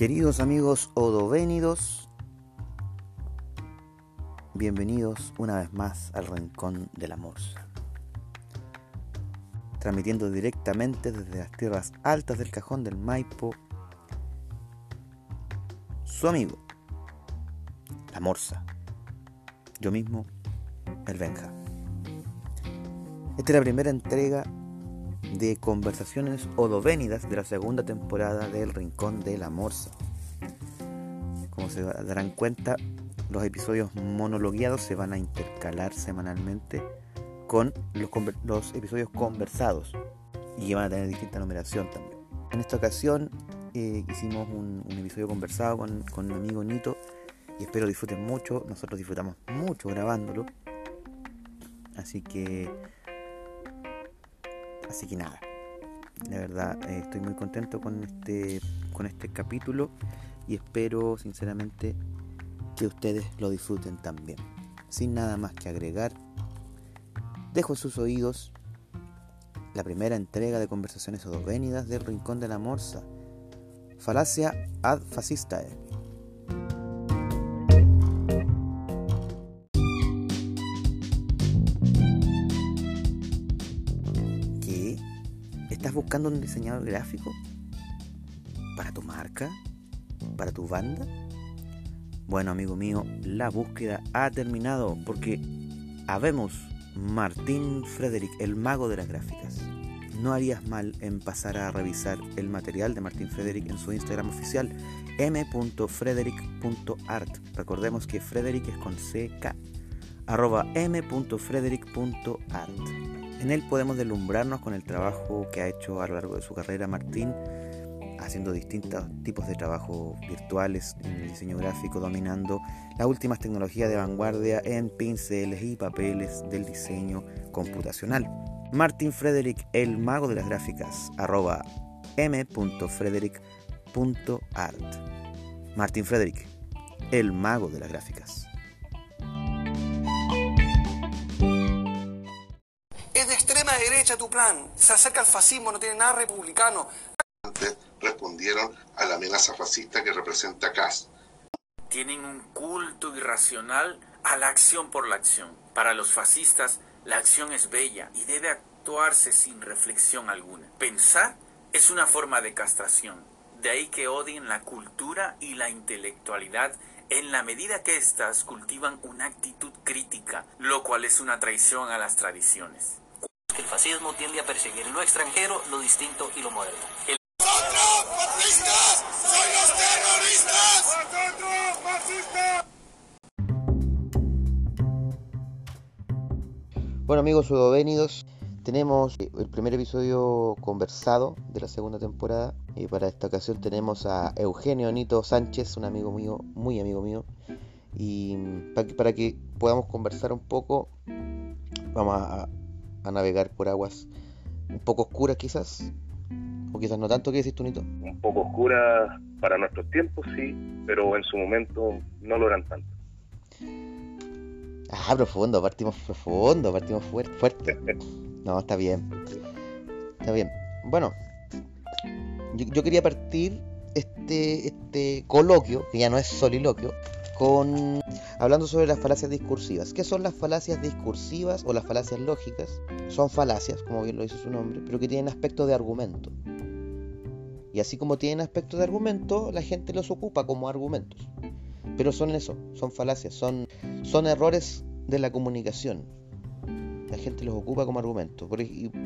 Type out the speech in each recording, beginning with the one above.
Queridos amigos odovénidos, bienvenidos una vez más al Rincón de la Morsa. Transmitiendo directamente desde las tierras altas del cajón del Maipo, su amigo, la Morsa. Yo mismo, el Benja. Esta es la primera entrega de conversaciones odovénidas de la segunda temporada del Rincón de la Morsa. Como se darán cuenta, los episodios monologueados se van a intercalar semanalmente con los, episodios conversados y van a tener distinta numeración también. En esta ocasión eh, hicimos un, episodio conversado con, con mi amigo Nito y espero disfruten mucho. Nosotros disfrutamos mucho grabándolo. Así que Así que nada, la verdad eh, estoy muy contento con este, con este capítulo y espero sinceramente que ustedes lo disfruten también. Sin nada más que agregar, dejo en sus oídos la primera entrega de conversaciones odovénidas del Rincón de la Morsa, Falacia ad Fascistae. Buscando un diseñador gráfico? ¿Para tu marca? ¿Para tu banda? Bueno, amigo mío, la búsqueda ha terminado porque habemos Martín Frederick, el mago de las gráficas. No harías mal en pasar a revisar el material de Martín Frederick en su Instagram oficial m.frederick.art. Recordemos que Frederick es con CK. arroba m.frederick.art. En él podemos deslumbrarnos con el trabajo que ha hecho a lo largo de su carrera Martín, haciendo distintos tipos de trabajos virtuales en el diseño gráfico, dominando las últimas tecnologías de vanguardia en pinceles y papeles del diseño computacional. Martin Frederick, el mago de las gráficas. Martin Frederick, el mago de las gráficas. Derecha tu plan. Se acerca al fascismo, no tiene nada republicano. Respondieron a la amenaza fascista que representa CAS. Tienen un culto irracional a la acción por la acción. Para los fascistas, la acción es bella y debe actuarse sin reflexión alguna. Pensar es una forma de castración. De ahí que odien la cultura y la intelectualidad en la medida que éstas cultivan una actitud crítica, lo cual es una traición a las tradiciones. El fascismo tiende a perseguir lo extranjero, lo distinto y lo moderno. El... ¡Fascistas! ¡Soy los terroristas! fascistas! Bueno amigos sudovenidos, tenemos el primer episodio conversado de la segunda temporada y para esta ocasión tenemos a Eugenio Nito Sánchez, un amigo mío, muy amigo mío, y para que podamos conversar un poco, vamos a, a navegar por aguas un poco oscuras quizás, o quizás no tanto, ¿qué decís tú, Nito? Un poco oscuras para nuestros tiempos, sí, pero en su momento no lo eran tanto. Ah, profundo, partimos profundo, partimos fuerte. fuerte. No, está bien. Está bien. Bueno, yo, yo, quería partir este, este coloquio, que ya no es soliloquio, con hablando sobre las falacias discursivas. ¿Qué son las falacias discursivas o las falacias lógicas? Son falacias, como bien lo dice su nombre, pero que tienen aspecto de argumento. Y así como tienen aspecto de argumento, la gente los ocupa como argumentos. Pero son eso, son falacias, son, son errores de la comunicación. La gente los ocupa como argumentos.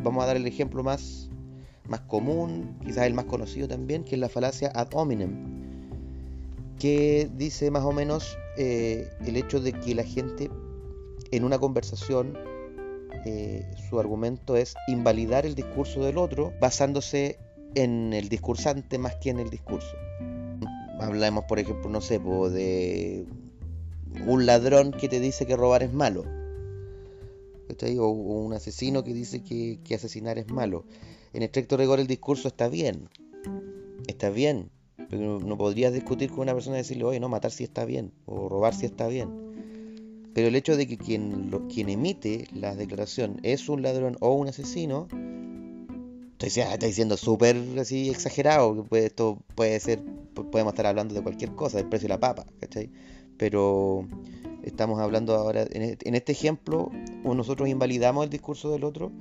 vamos a dar el ejemplo más, más común, quizás el más conocido también, que es la falacia ad hominem que dice más o menos eh, el hecho de que la gente en una conversación eh, su argumento es invalidar el discurso del otro basándose en el discursante más que en el discurso. Hablamos, por ejemplo, no sé, de un ladrón que te dice que robar es malo. O un asesino que dice que, que asesinar es malo. En estricto rigor el discurso está bien. Está bien, no, podrías discutir con una persona y decirle, oye, no, matar si está bien, o robar si está bien. Pero el hecho de que quien, quien emite la declaración es un ladrón o un asesino, está diciendo súper así exagerado, que esto puede ser podemos estar hablando de cualquier cosa, del precio de la papa, ¿cachai? Pero estamos hablando ahora, en este ejemplo, nosotros invalidamos el discurso del otro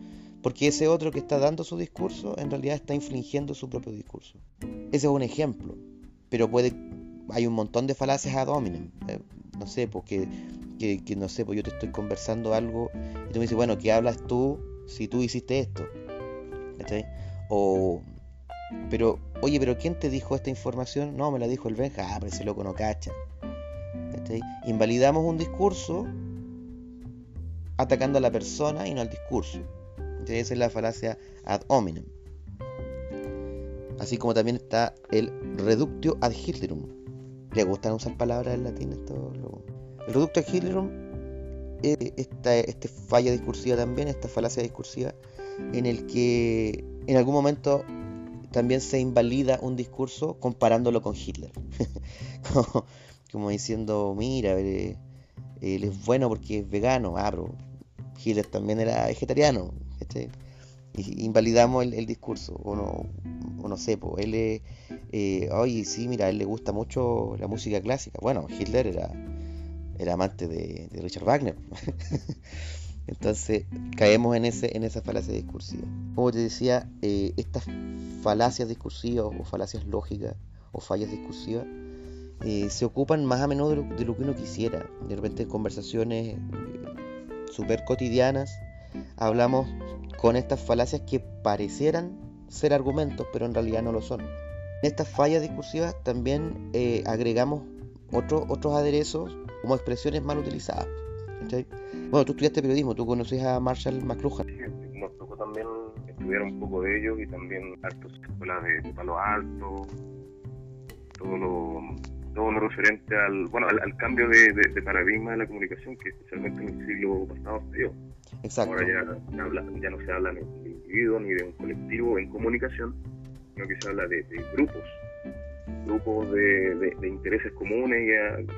porque ese otro que está dando su discurso en realidad está infringiendo su propio discurso. Ese es un ejemplo, pero puede hay un montón de falacias ad hominem. Eh, no sé, porque que, no sé, pues yo te estoy conversando algo y tú me dices, bueno, ¿qué hablas tú si tú hiciste esto? ¿Cachai? O, pero, oye, pero ¿quién te dijo esta información? No, me la dijo el Benja, ah, pero ese loco no cacha. ¿Cachai? Invalidamos un discurso atacando a la persona y no al discurso. Esa es la falacia ad hominem. Así como también está el reductio ad Hitlerum. ¿Le gustan usar palabras en latín? Esto, El reductio ad Hitlerum es esta, este falla discursiva también, esta falacia discursiva, en el que en algún momento también se invalida un discurso comparándolo con Hitler. como, diciendo, mira, eh, él es bueno porque es vegano, ah, Hitler también era vegetariano. Invalidamos el, discurso, o no, no sé, pues él es, eh, sí, mira, él le gusta mucho la música clásica. Bueno, Hitler era, era amante de, Richard Wagner. Entonces caemos en, ese, en esa falacia discursiva. Como te decía, eh, estas falacias discursivas o falacias lógicas o fallas discursivas eh, se ocupan más a menudo de lo, que uno quisiera. De repente en conversaciones súper cotidianas hablamos con estas falacias que parecieran ser argumentos, pero en realidad no lo son. En estas fallas discursivas también eh, agregamos otros otros aderezos como expresiones mal utilizadas. Bueno, tú estudiaste periodismo, tú conoces a Marshall McLuhan. Sí, nos tocó también estudiar un poco de ellos y también hartos escuelas de, Palo Alto, todo lo, todo lo referente al, bueno, al, cambio de, paradigma de la comunicación que especialmente en el siglo pasado se dio. Exacto. Ahora ya, ya, no se habla ni de individuo ni de un colectivo en comunicación, sino que se habla de, grupos, grupos de, intereses comunes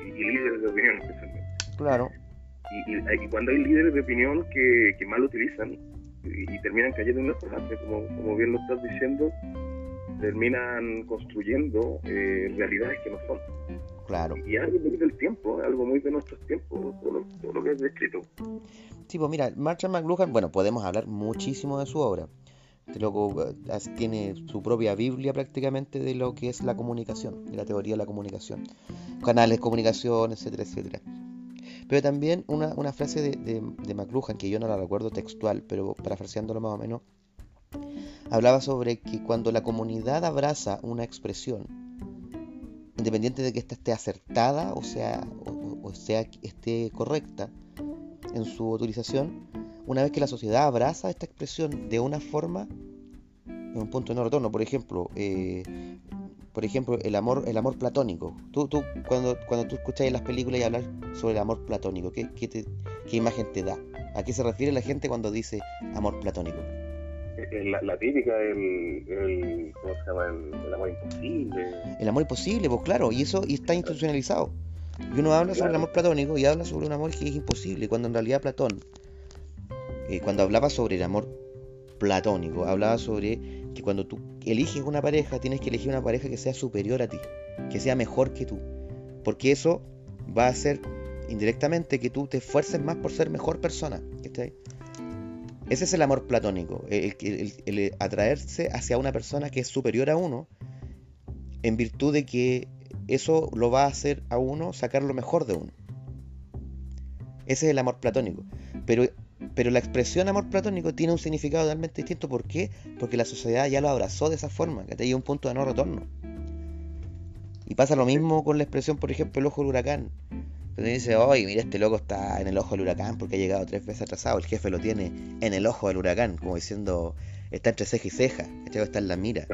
y, líderes de opinión especialmente. Claro. Y, cuando hay líderes de opinión que, que mal utilizan y, terminan cayendo en una como, como bien lo estás diciendo, terminan construyendo eh, realidades que no son. Claro. Y algo muy del tiempo, algo muy de nuestros tiempos, todo lo, que es descrito. Sí, pues mira, Marshall McLuhan, bueno, podemos hablar muchísimo de su obra. Este loco eh, tiene su propia Biblia prácticamente de lo que es la comunicación, de la teoría de la comunicación. Canales de comunicación, etcétera, etcétera. Pero también una, una frase de, de, de, McLuhan, que yo no la recuerdo textual, pero parafraseándolo más o menos, hablaba sobre que cuando la comunidad abraza una expresión, independiente de que ésta esté acertada o sea, o, sea esté correcta en su utilización, una vez que la sociedad abraza esta expresión de una forma, en un punto de no retorno, por ejemplo, eh, por ejemplo, el amor, el amor platónico. Tú, tú cuando, cuando tú escuchas en las películas y hablar sobre el amor platónico, ¿qué, qué, ¿qué imagen te da? ¿A qué se refiere la gente cuando dice amor platónico? La, típica, el, el, ¿cómo se llama? El, amor imposible. El amor imposible, pues claro, y eso y está institucionalizado. Y uno habla sobre el amor platónico y habla sobre un amor que es imposible, cuando en realidad Platón, eh, cuando hablaba sobre el amor platónico, hablaba sobre que cuando tú eliges una pareja, tienes que elegir una pareja que sea superior a ti, que sea mejor que tú, porque eso va a hacer indirectamente que tú te esfuerces más por ser mejor persona. ¿está ese es el amor platónico, el, atraerse hacia una persona que es superior a uno, en virtud de que eso lo va a hacer a uno sacar lo mejor de uno. Ese es el amor platónico. Pero, pero la expresión amor platónico tiene un significado totalmente distinto. ¿Por qué? Porque la sociedad ya lo abrazó de esa forma, que te un punto de no retorno. Y pasa lo mismo con la expresión, por ejemplo, el ojo del huracán. Pero dice, oye, mira, este loco está en el ojo del huracán porque ha llegado tres veces atrasado. El jefe lo tiene en el ojo del huracán, como diciendo, está entre ceja y ceja, este está en la mira.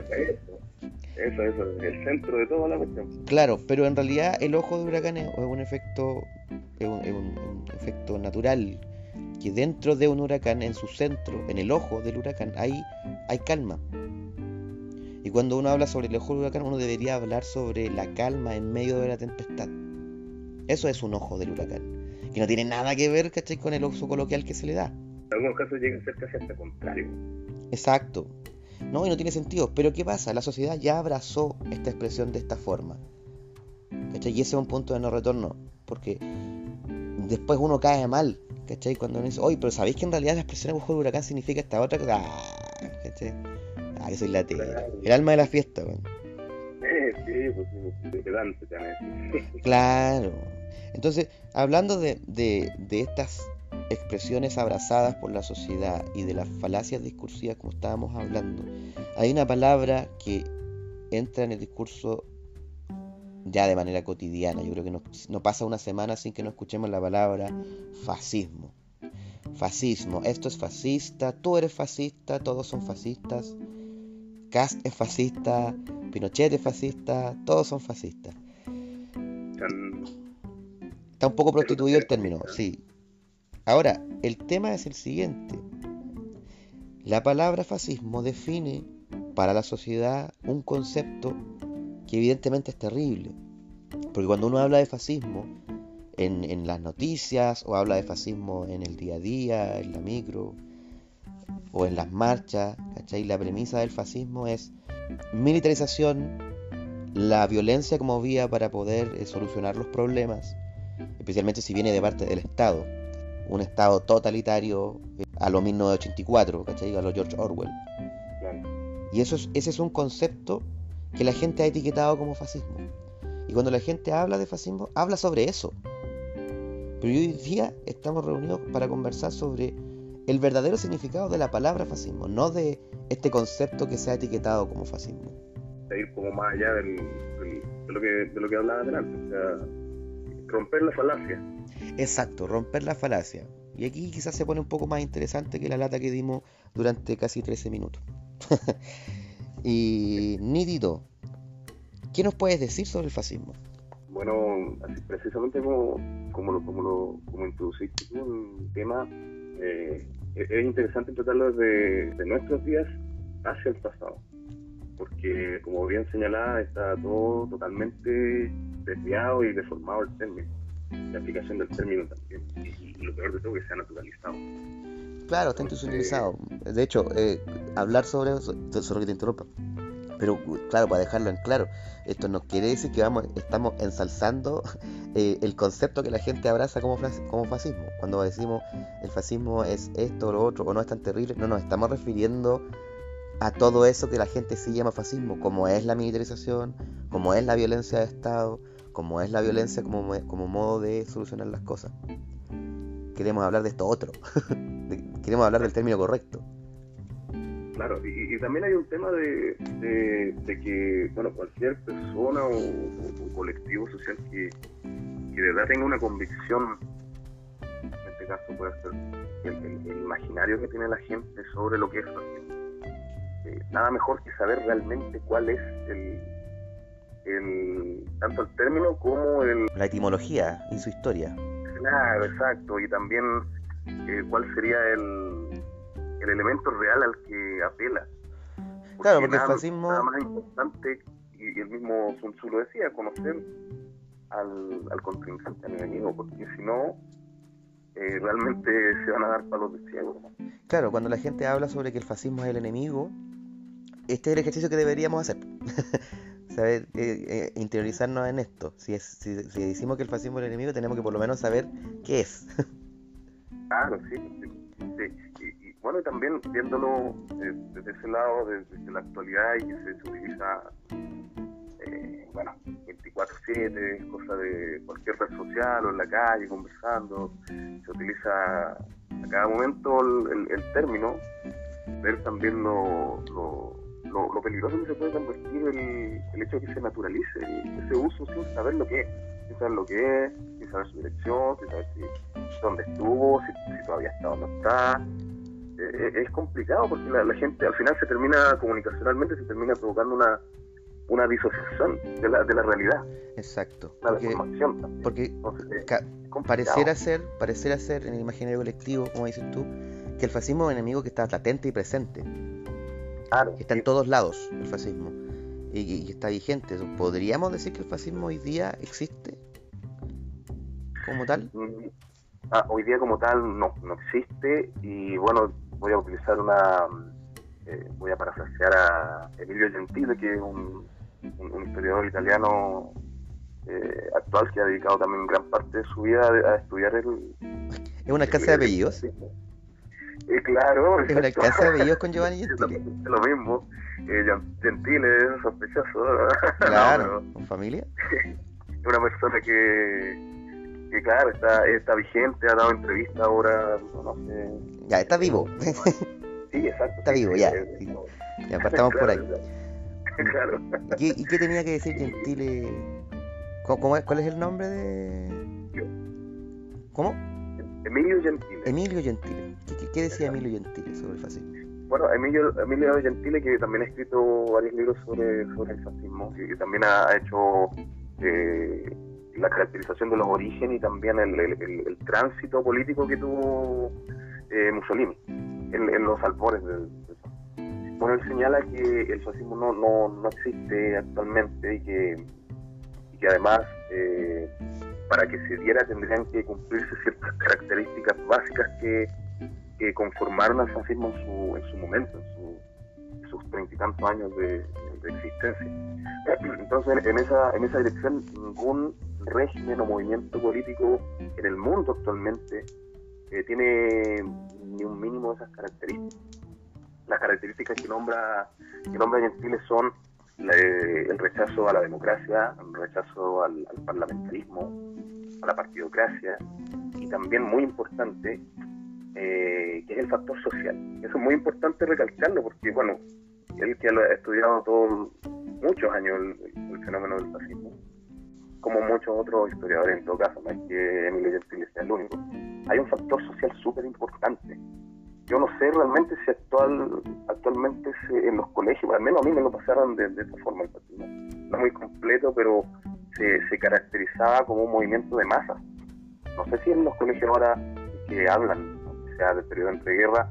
Eso, eso, es el centro de toda la cuestión. Claro, pero en realidad el ojo del huracán es un efecto, es un, efecto natural. Que dentro de un huracán, en su centro, en el ojo del huracán, hay, hay calma. Y cuando uno habla sobre el ojo del huracán, uno debería hablar sobre la calma en medio de la tempestad. Eso es un ojo del huracán. Que no tiene nada que ver, con el uso coloquial que se le da. En algunos casos llega a ser casi hasta contrario. Exacto. No, y no tiene sentido. Pero ¿qué pasa? La sociedad ya abrazó esta expresión de esta forma. ¿Cachai? Y ese es un punto de no retorno. Porque después uno cae mal. ¿Cachai? Cuando uno dice, oye, pero ¿sabéis que en realidad la expresión de huracán significa esta otra cosa? Ah, ¿Cachai? Ah, que soy la El alma de la fiesta, weón. Claro. Entonces, hablando de estas expresiones abrazadas por la sociedad y de las falacias discursivas como estábamos hablando, hay una palabra que entra en el discurso ya de manera cotidiana. Yo creo que no, no, pasa una semana sin que no escuchemos la palabra fascismo. Fascismo, esto es fascista, tú eres fascista, todos son fascistas. Cast es fascista, Pinochet es fascista, todos son fascistas. Está un poco prostituido el término, sí. Ahora, el tema es el siguiente. La palabra fascismo define para la sociedad un concepto que evidentemente es terrible. Porque cuando uno habla de fascismo en, en, las noticias o habla de fascismo en el día a día, en la micro o en las marchas, ¿cachai? La premisa del fascismo es militarización, la violencia como vía para poder eh, solucionar los problemas, especialmente si viene de parte del Estado, un Estado totalitario eh, a lo 1984, ¿cachai? A lo George Orwell. Y eso es, ese es un concepto que la gente ha etiquetado como fascismo. Y cuando la gente habla de fascismo, habla sobre eso. Pero hoy día estamos reunidos para conversar sobre el verdadero significado de la palabra fascismo, no de este concepto que se ha etiquetado como fascismo. Ir como más allá del, de, lo que, de lo que hablaba adelante, o sea, romper la falacia. Exacto, romper la falacia. Y aquí quizás se pone un poco más interesante que la lata que dimos durante casi 13 minutos. y Nidito, ¿qué nos puedes decir sobre el fascismo? Bueno, así, precisamente como, como, lo, como, lo, como introduciste un tema, eh, es interesante tratarlo desde de nuestros días hacia el pasado, porque como bien señalaba, está todo totalmente desviado y deformado el término, la aplicación del término también, y, lo peor de todo que se ha naturalizado. Claro, está institucionalizado. De hecho, eh, hablar sobre eso, solo que te interrumpa, pero claro, para dejarlo en claro, esto no quiere decir que vamos, estamos ensalzando eh, el concepto que la gente abraza como, como fascismo. Cuando decimos el fascismo es esto o lo otro, o no es tan terrible, no nos estamos refiriendo a todo eso que la gente sí llama fascismo, como es la militarización, como es la violencia de Estado, como es la violencia como, como modo de solucionar las cosas. Queremos hablar de esto otro, queremos hablar del término correcto. Claro, y, también hay un tema de, de, que, bueno, cualquier persona o, colectivo social que, que, de verdad tenga una convicción, en este caso puede ser el, imaginario que tiene la gente sobre lo que es eh, nada mejor que saber realmente cuál es el, el, tanto el término como el... La etimología y su historia. Claro, exacto, y también eh, cuál sería el, el elemento real al que apela. claro, porque el fascismo... Nada más importante, y, el mismo Sun Tzu lo decía, conocer al, al contrincante, al enemigo, porque si no, eh, realmente se van a dar palos de ciego. Claro, cuando la gente habla sobre que el fascismo es el enemigo, este es el ejercicio que deberíamos hacer. saber eh, eh, interiorizarnos en esto. Si, es, si, decimos que el fascismo es el enemigo, tenemos que por lo menos saber qué es. claro, sí. Y, bueno, y también viéndolo eh, desde ese lado, desde, la actualidad y que se, utiliza, bueno, 24-7, cosa de cualquier red social o en la calle, conversando, se utiliza a cada momento el, término, ver también lo lo, peligroso que se puede convertir el, el hecho de que se naturalice ese uso sin saber lo que es, sin saber lo que es, sin saber su dirección, sin saber si, dónde estuvo, si, todavía está o no está. Eh, es complicado porque la, gente al final se termina, comunicacionalmente, se termina provocando una, una disociación de la, de la realidad. Exacto. Una deformación. Porque pareciera ser, pareciera ser en el imaginario colectivo, como dices tú, que el fascismo es un enemigo que está latente y presente está en todos lados el fascismo y, está vigente. ¿Podríamos decir que el fascismo hoy día existe como tal? Mm, ah, hoy día como tal no, no existe y bueno, voy a utilizar una, eh, voy a parafrasear a Emilio Gentile, que es un, un- un historiador italiano eh, actual que ha dedicado también gran parte de su vida a, a estudiar el... Es un alcance de apellidos. Eh, claro, Es un exacto. alcance de apellidos con Giovanni Gentile. es lo mismo. Eh, Gen- Gentile es sospechoso. Claro, No, con familia. es una persona que, que claro, está, está vigente, ha dado entrevistas ahora, no sé. Ya, está vivo. Sí, exacto. Está vivo, ya, sí. Ya, partamos por ahí. Claro. ¿Y qué, y qué tenía que decir Gentile? ¿Cómo- es- ¿Cuál es el nombre de...? ¿Cómo? Emilio Gentile. Emilio Gentile. ¿Qué, decía Emilio Gentile sobre el fascismo? Bueno, Emilio, Emilio Gentile, que también ha escrito varios libros sobre, sobre el fascismo, y que también ha ha hecho eh, la caracterización de los orígenes y también el, el- tránsito político que tuvo eh, Mussolini en, en los albores del. Bueno, él señala que el fascismo no, no, no existe actualmente y que, y que además eh, para que se diera tendrían que cumplirse ciertas características básicas que que conformaron al fascismo en su, en su momento, en, su- sus treinta y tantos años de, de existencia. Entonces, en esa, en esa dirección, ningún régimen o movimiento político en el mundo actualmente eh, tiene ni un mínimo de esas características. Las características que nombra, que nombra Gentile son la- el rechazo a la democracia, el rechazo al, parlamentarismo, a la partidocracia y también muy importante eh, que es el factor social. Eso es muy importante recalcarlo porque, bueno, él que ha estudiado todo, muchos años el fenómeno del fascismo, como muchos otros historiadores en todo caso, no es que Emilio Gentile sea el único, hay un factor social súper importante. Yo no sé realmente si actual, actualmente se- en los colegios, al menos a mí me lo pasaron de, de esta forma el fascismo. No muy completo, pero se, se caracterizaba como un movimiento de masas. No sé si en los colegios ahora que hablan, o sea, del periodo entre guerras,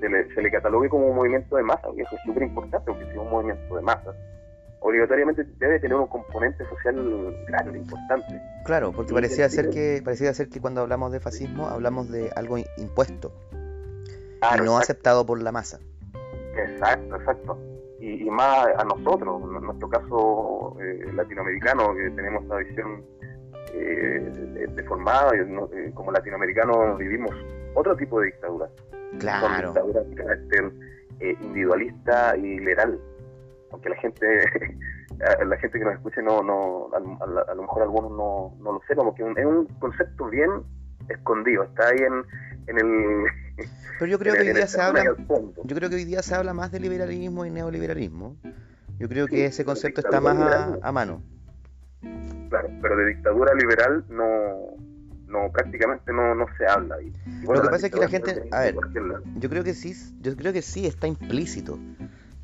se le, se le catalogue como un movimiento de masas, y eso es súper importante, porque si es un movimiento de masas, obligatoriamente debe tener un componente social grande, importante. Claro, porque parecía ser que parecía ser que cuando hablamos de fascismo hablamos de algo impuesto Claro, y no exacto, aceptado por la masa. exacto, exacto. Y, y más a nosotros, en nuestro caso eh, latinoamericano, que tenemos esta visión eh, de- deformada, y no- eh, como latinoamericanos vivimos otro tipo de dictadura. son Claro. dictaduras de carácter eh, individualista y liberal. Aunque la gente la gente que nos escuche no, no a, a- lo mejor algunos no, no lo sepan, porque es un- es un concepto bien escondido, está ahí en, en el... Pero yo creo que hoy día se habla. Yo creo que hoy día se habla más de liberalismo y neoliberalismo. Yo creo que Sí, ese concepto está más a, mano. Claro, pero de dictadura liberal no, no prácticamente no, no se habla. Y, y bueno, Lo que pasa es que la gente- a ver. Yo creo que sí, yo creo que sí está implícito.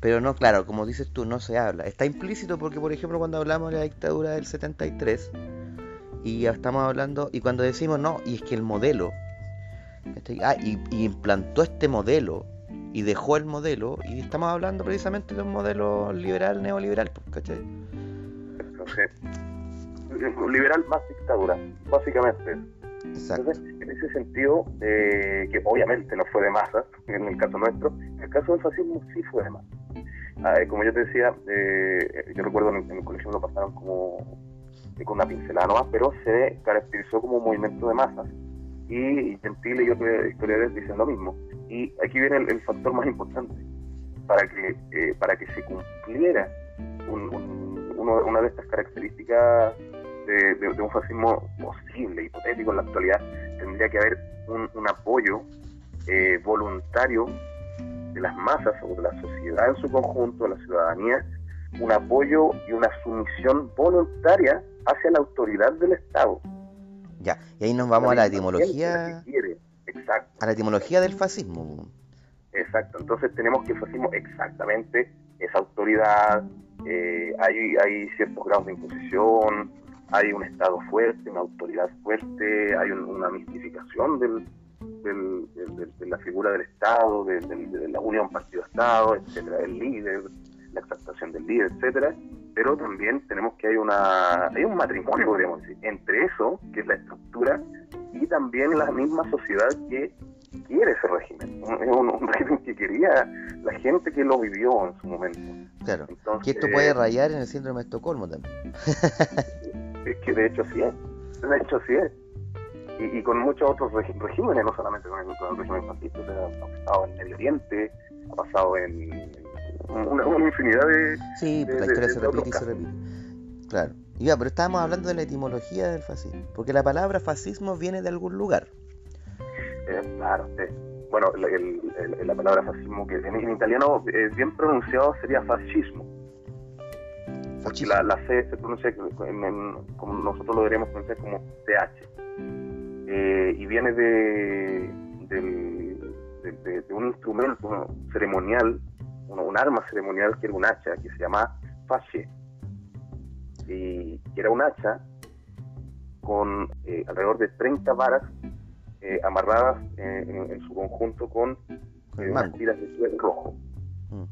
Pero no, claro, como dices tú, no se habla. Está implícito porque, por ejemplo, cuando hablamos de la dictadura del 73, y estamos hablando, y cuando decimos no, y es que el modelo, ah, y, y implantó este modelo, y dejó el modelo, y estamos hablando precisamente de un modelo liberal, neoliberal, pues, ¿cachai? Liberal más dictadura, básicamente. Entonces, en ese sentido, eh, que obviamente no fue de masas, en el caso nuestro, en el caso del fascismo sí fue de masas. Ah, eh, como yo te decía, eh, yo recuerdo en en el colegio lo pasaron como eh, con una pincelada nomás, pero se caracterizó como un movimiento de masas. Y Gentile y otros historiadores dicen lo mismo. Y aquí viene el, factor más importante. Para que, eh, para que se cumpliera una de estas características de, de- de un fascismo posible, hipotético en la actualidad, tendría que haber un, un apoyo eh, voluntario de las masas o de la sociedad en su conjunto, de la ciudadanía, un apoyo y una sumisión voluntaria hacia la autoridad del Estado. Ya, y ahí nos vamos a la etimología. Exacto. a la etimología del fascismo. Exacto, entonces tenemos que el fascismo exactamente esa autoridad, eh, hay, hay ciertos grados de imposición, hay un Estado fuerte, una autoridad fuerte, hay un- una mistificación del, del- del- del- de la figura del Estado, de, de la unión partido-Estado, etcétera, del líder, la exaltación del líder, etcétera, pero también tenemos que hay una hay un matrimonio, podríamos decir, entre eso, que es la estructura, y también la misma sociedad que quiere ese régimen. Un, un, un régimen que quería la gente que lo vivió en su momento. Claro. Entonces, Que esto puede rayar en el síndrome de Estocolmo también. Es que de hecho sí es. De hecho sí es. Y, y con muchos otros regímenes, no solamente con el, con el régimen fascista, o sea, ha pasado en Medio Oriente, ha pasado en, en una, una infinidad de... Sí, pues de- la de- historia de se repite y se repite. Claro. Y Ya, pero estábamos hablando de la etimología del fascismo. Porque la palabra fascismo viene de algún lugar. Eh, claro, sí. Bueno, el- el- el- la palabra fascismo, que en, en italiano eh, bien pronunciado sería fascismo. Porque Fascismo. la, la C se pronuncia en- en- como nosotros lo deberíamos pronunciar como TH. Eh, y viene de, de, de- de un instrumento ceremonial, un, un arma ceremonial que era un hacha, que se llama fasce. Y que era un hacha con eh, alrededor de 30 varas eh, amarradas eh, en, en su conjunto con Con unas tiras de suelo rojo Mm.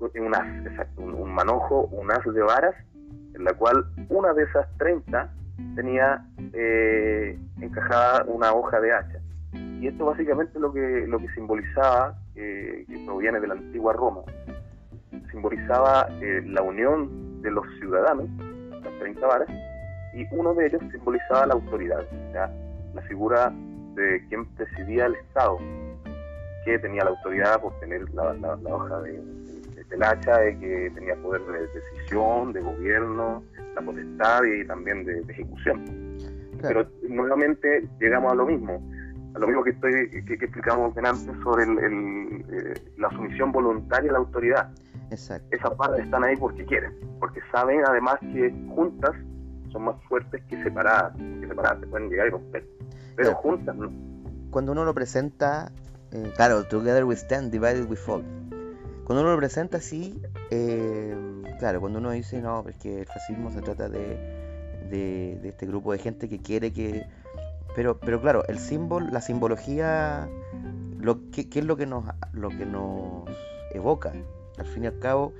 Un as, exacto, un, manojo, un as de varas, en la cual una de esas 30 tenía eh, encajada una hoja de hacha. Y esto básicamente lo que, lo que simbolizaba, eh, que proviene de la antigua Roma, simbolizaba eh, la unión de los ciudadanos, las 30 varas, y uno de ellos simbolizaba la autoridad, sea, la figura de quien presidía el Estado, que tenía la autoridad por tener la, la- la hoja de- del hacha, de que tenía poder de decisión, de gobierno, la potestad y también de, de ejecución. Claro. Pero nuevamente llegamos a lo mismo, a lo mismo que, estoy, que, que explicamos antes sobre el- el, eh, la sumisión voluntaria a la autoridad. Exacto. Esas barras están ahí porque quieren, porque saben además que juntas son más fuertes que separadas, que separadas se pueden llegar y romper, pero Claro. juntas no. Cuando uno lo presenta, eh, claro, Together we stand, divided we fall. Cuando uno lo presenta así, eh, claro, cuando uno dice, no, que el fascismo se trata de, este grupo de gente que quiere que... Pero, pero claro, el símbolo, la simbología, lo, ¿qué, qué es lo que nos, lo que nos evoca? Al fin y al cabo,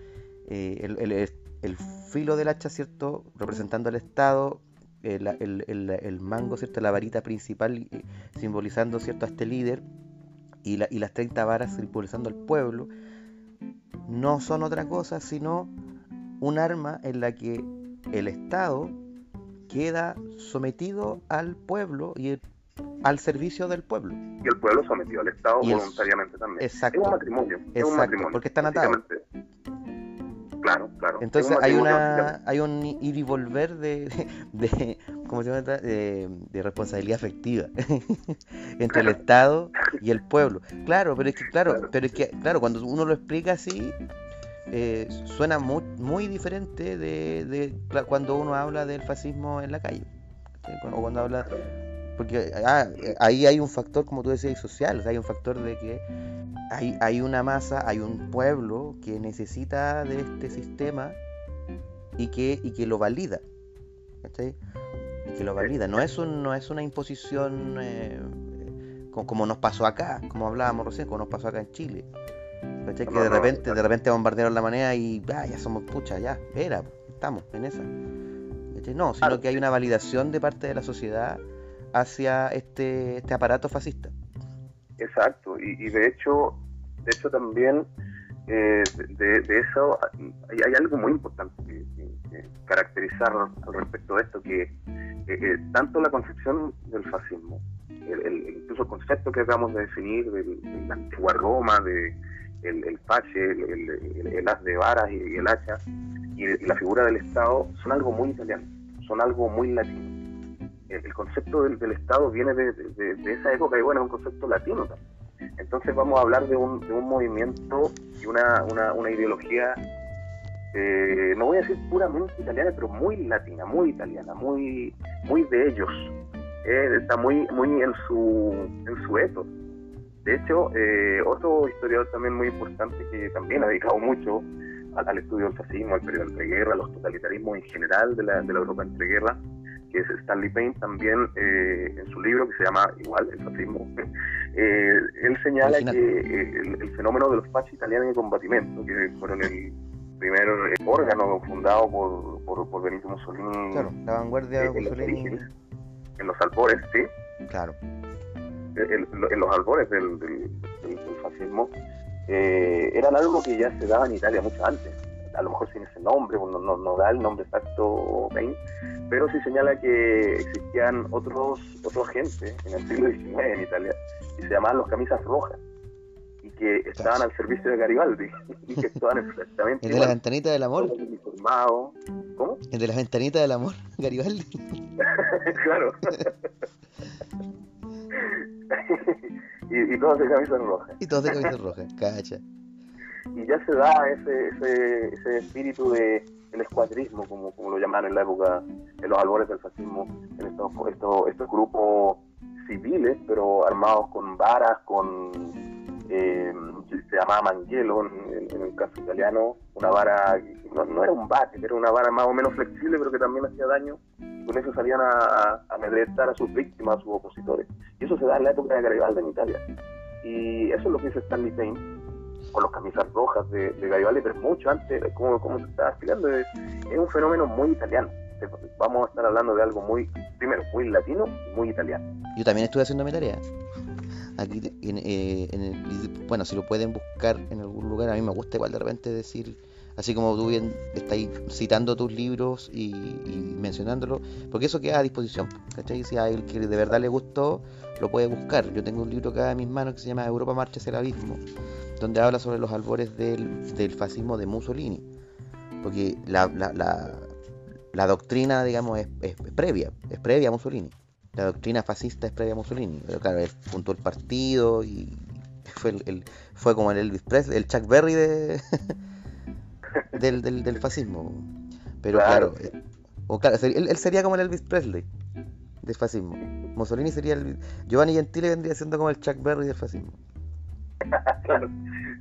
eh, el, filo del hacha, ¿cierto? Representando al Estado, el mango, ¿cierto? La varita principal eh, simbolizando, ¿cierto? A este líder y, la- y las 30 varas simbolizando al pueblo, no son otra cosa sino un arma en la que el Estado queda sometido al pueblo y el- al servicio del pueblo. y el pueblo sometido al Estado Y es- un matrimonio. exacto. Es un matrimonio. es un Exacto, matrimonio. porque están atados. Claro, claro. Entonces hay una hay un ir y volver de, de ¿cómo se llama? De, de responsabilidad afectiva entre el Estado y el pueblo. Claro, pero es que claro, Claro. pero es que claro, cuando uno lo explica así eh, suena muy, muy diferente de, cuando uno habla del fascismo en la calle. O cuando habla porque ah, ahí hay un factor, como tú decías, social, o sea, hay un factor de que hay, hay una masa, hay un pueblo que necesita de este sistema y que, y que lo valida. ¿cachai? Y que lo valida. No es, un, no es una imposición eh, co- como nos pasó acá, como hablábamos recién, como nos pasó acá en Chile. ¿cachai? Que de repente, de repente bombardearon la moneda y ah, ya somos pucha, ya, era, estamos en esa. ¿cachai? No, sino que hay una validación de parte de la sociedad hacia este, este aparato fascista. Exacto. Y, de hecho, de hecho también eh, de, eso hay, algo muy importante que, caracterizar al respecto de esto, que eh, eh, tanto la concepción del fascismo, el, incluso el concepto que acabamos de definir del- de la antigua Roma, de el, el fache, el, as de varas y, el hacha, y la figura del Estado, son algo muy italiano, son algo muy latino. El, concepto del, del Estado viene de, de- esa época y bueno, es un concepto latino también. Entonces vamos a hablar de un, de un movimiento y una, una, una ideología, eh, no voy a decir puramente italiana, pero muy latina, muy italiana, muy, muy de ellos. Eh, está muy, muy en su, en su ethos. De hecho, eh, otro historiador también muy importante que también ha dedicado mucho al, estudio del fascismo, al periodo entreguerra, a los totalitarismos en general de la, de la Europa entreguerra, que es Stanley Payne, también eh, en su libro que se llama igual, El fascismo, eh, él señala que eh, el, el fenómeno de los fascis italianos de combatimiento, que fueron el primer eh, órgano fundado por, por, por Benito Mussolini Claro, la vanguardia de en los Mussolini. orígenes, en los albores, ¿sí? Claro. en los albores del, del, fascismo, eh, eran algo que ya se daba en Italia mucho antes. A lo mejor sin ese nombre, no, no, no da el nombre exacto Bain, pero sí señala que existían otros, otros agentes en el siglo XIX en Italia y se llamaban los camisas rojas y que estaban al servicio de Garibaldi y que estaban exactamente el de las ventanitas del amor ¿cómo? el de las ventanitas del amor Garibaldi claro. Y, y, todos de camisas rojas. Y todos de camisas rojas cacha y ya se da ese, ese, ese espíritu de el escuadrismo como, como lo llamaban en la época en los albores del fascismo en estos, estos, estos grupos civiles pero armados con varas con eh, se llamaba Manguelo en, el caso italiano, una vara, no, no, era un bate, era una vara más o menos flexible, pero que también hacía daño. Con eso salían a, a amedrentar a sus víctimas, a sus opositores. Y eso se da en la época de Garibaldi en Italia. Y eso es lo que hizo Stanley Payne con los camisas rojas de, de Garibaldi, pero mucho antes, como, como se estaba explicando, es, un fenómeno muy italiano vamos a estar hablando de algo muy, primero, muy latino y muy italiano. Yo también estuve haciendo mi tarea aquí eh, en, el, bueno si lo pueden buscar en algún lugar a mí me gusta igual de repente decir así como tú bien estáis citando tus libros y, mencionándolo porque eso queda a disposición ¿cachai? si a alguien que de verdad le gustó lo puede buscar yo tengo un libro acá en mis manos que se llama Europa marcha hacia el abismo donde habla sobre los albores del, fascismo de Mussolini porque la, doctrina digamos es, es previa es previa a Mussolini la doctrina fascista es previa a Mussolini. Pero claro, él fundó el partido y fue, el, fue como el Elvis Presley, el Chuck Berry de, del, del, fascismo. Pero claro, eh, o claro él, sería como el Elvis Presley del fascismo. Mussolini sería el. Giovanni Gentile vendría siendo como el Chuck Berry del fascismo. claro,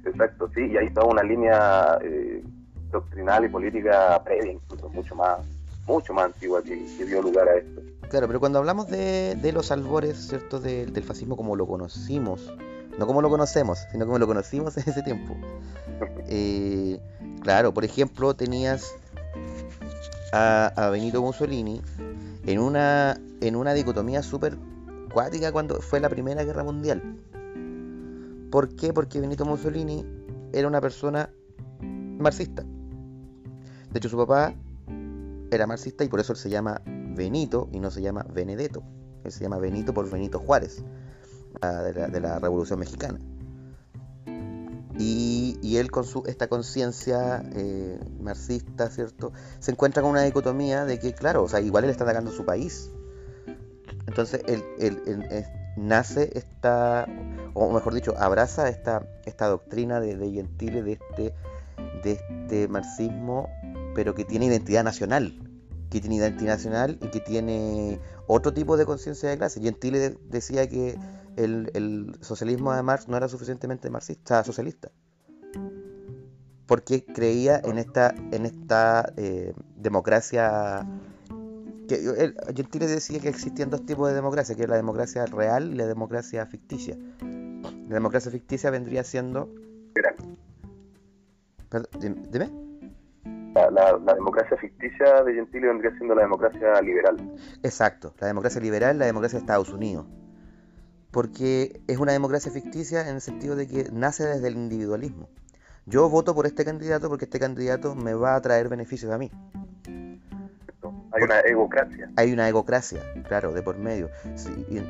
exacto, sí, y ahí está una línea eh, doctrinal y política previa, incluso mucho más, mucho más antigua que dio lugar a esto. Claro, pero cuando hablamos de, los albores, ¿cierto? del fascismo como lo conocimos, no como lo conocemos, sino como lo conocimos en ese tiempo. Eh, claro, por ejemplo, tenías a, Benito Mussolini en una, en una dicotomía súper cuática cuando fue la Primera Guerra Mundial. ¿Por qué? Porque Benito Mussolini era una persona marxista. De hecho, su papá era marxista y por eso él se llama Benito y no se llama Benedetto. Él se llama Benito por Benito Juárez, de la, Revolución Mexicana. Y, él con su, esta conciencia eh, marxista, ¿cierto? Se encuentra con una dicotomía de que, claro, o sea, igual él está atacando su país. Entonces, él, nace esta, o mejor dicho, abraza esta, esta doctrina de, de Gentile, de este, de este marxismo, pero que tiene identidad nacional que tiene identidad nacional y que tiene otro tipo de conciencia de clase. Gentile decía que el, socialismo de Marx no era suficientemente marxista, socialista, porque creía en esta, en esta eh, democracia. Que, Gentile decía que existían dos tipos de democracia, que es la democracia real y la democracia ficticia. La democracia ficticia vendría siendo... dime la, democracia ficticia de Gentile vendría siendo la democracia liberal. Exacto, la democracia liberal, la democracia de Estados Unidos. Porque es una democracia ficticia en el sentido de que nace desde el individualismo. Yo voto por este candidato porque este candidato me va a traer beneficios a mí. Hay una egocracia. Hay una egocracia, claro, de por medio.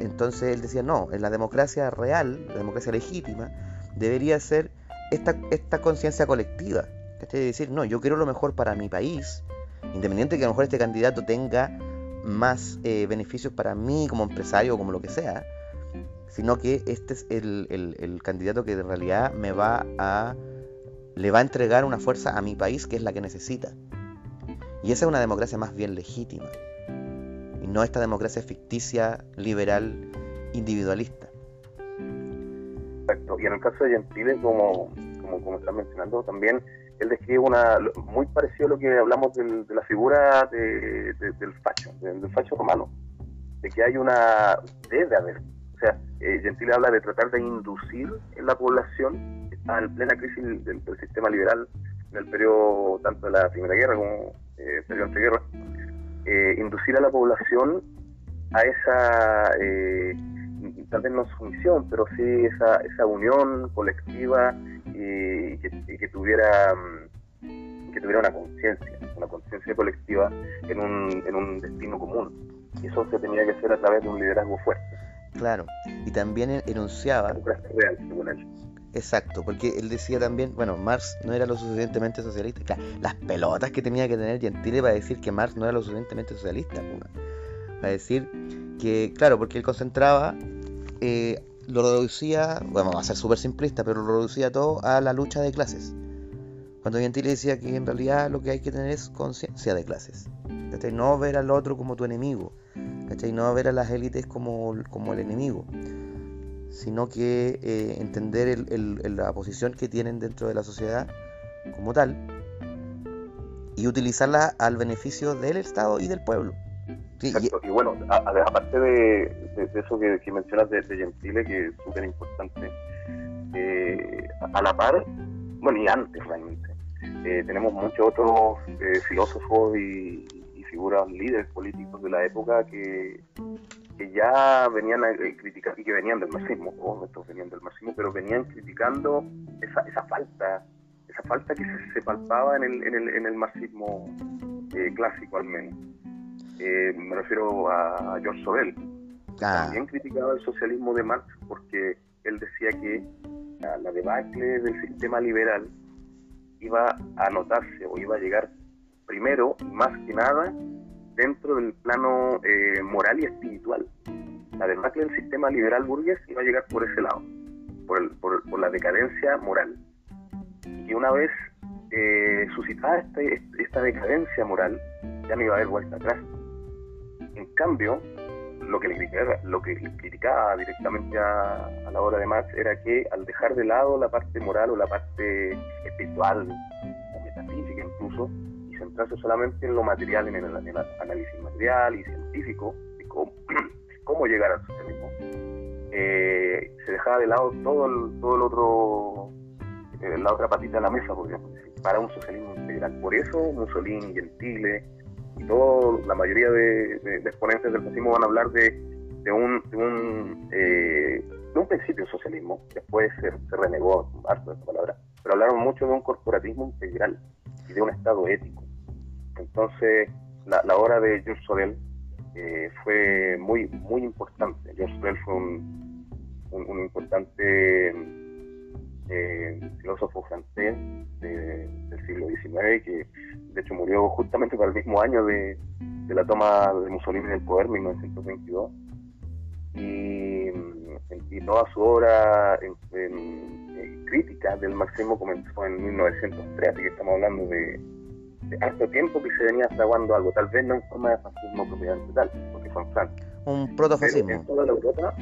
entonces él decía, no, en la democracia real, la democracia legítima, debería ser esta, esta conciencia colectiva ¿Cachai? decir, no, yo quiero lo mejor para mi país, independiente de que a lo mejor este candidato tenga más eh, beneficios para mí como empresario o como lo que sea, sino que este es el, candidato que en realidad me va a le va a entregar una fuerza a mi país que es la que necesita. Y esa es una democracia más bien legítima. Y no esta democracia ficticia, liberal, individualista. Exacto. Y en el caso de Gentile, como, como, como están mencionando, también él describe una muy parecido a lo que hablamos de la figura de, del facho, del facho romano, de que hay una, debe haber, o sea, eh, Gentile habla de tratar de inducir en la población, está en plena crisis del, sistema liberal en el periodo tanto de la Primera Guerra como eh, periodo entre guerras, eh, inducir a la población a esa, eh, tal vez no sumisión, pero sí esa, esa unión colectiva y, que, y que tuviera mm, que tuviera una conciencia, una conciencia colectiva en un, en un destino común. Y eso se tenía que hacer a través de un liderazgo fuerte. Claro, y también en- enunciaba, real, exacto, porque él decía también, bueno, Marx no era lo suficientemente socialista. Claro, las pelotas que tenía que tener Gentile para decir que Marx no era lo suficientemente socialista. pues, Para decir que, claro, porque él concentraba, eh, lo reducía, bueno, va a ser súper simplista, pero lo reducía todo a la lucha de clases. Cuando Gentile decía que en realidad lo que hay que tener es conciencia de clases. ¿cachai? No ver al otro como tu enemigo. ¿Cachai? No ver a las élites como, como el enemigo. Sino que eh, entender la posición que tienen dentro de la sociedad como tal. Y utilizarla al beneficio del Estado y del pueblo. Y- bueno, aparte de, eso que, mencionas de, de Gentile, que es súper importante, eh, a la par, bueno, y antes realmente, eh, tenemos muchos otros filósofos y figuras líderes políticos de la época que, que ya venían a eh, criticar, y que venían del marxismo, o estos venían del marxismo, pero venían criticando esa, esa falta, esa falta que se, se palpaba en el, en el, en el marxismo eh, clásico al menos. Eh, me refiero a, a George Sorel, ah, también criticaba el socialismo de Marx porque él decía que la, la debacle del sistema liberal iba a notarse o iba a llegar primero y más que nada dentro del plano eh, moral y espiritual. La debacle del sistema liberal burgués iba a llegar por ese lado, por, el- la decadencia moral. Y una vez eh, suscitada este- esta decadencia moral, ya no iba a haber vuelta atrás. En cambio, lo que le criticaba, lo que le criticaba directamente a, a la obra de Marx era que al dejar de lado la parte moral o la parte espiritual o metafísica incluso centrarse solamente en lo material, en el, análisis material y científico de cómo, llegar al socialismo, eh, se dejaba de lado todo el, todo el otro, eh, la otra patita de la mesa, podríamos decir, para un socialismo integral. Por eso Mussolini, Gentile y todo, la mayoría de, exponentes del fascismo van a hablar de, un, de un, eh, principio socialismo, después se, se renegó harto esa palabra, pero hablaron mucho de un corporativismo integral y de un Estado ético. Entonces, la, obra de George Sorel eh, fue muy, muy importante. George Sorel fue un, un, importante eh, filósofo francés de- del siglo XIX que de hecho murió justamente para el mismo año de, la toma de Mussolini del poder, 1922. Y, y toda su obra en crítica del marxismo comenzó en 1903, así que estamos hablando de, harto tiempo que se venía fraguando algo, tal vez no en forma de fascismo propiamente tal, porque fue en Francia. un protofascismo. en toda la Europa,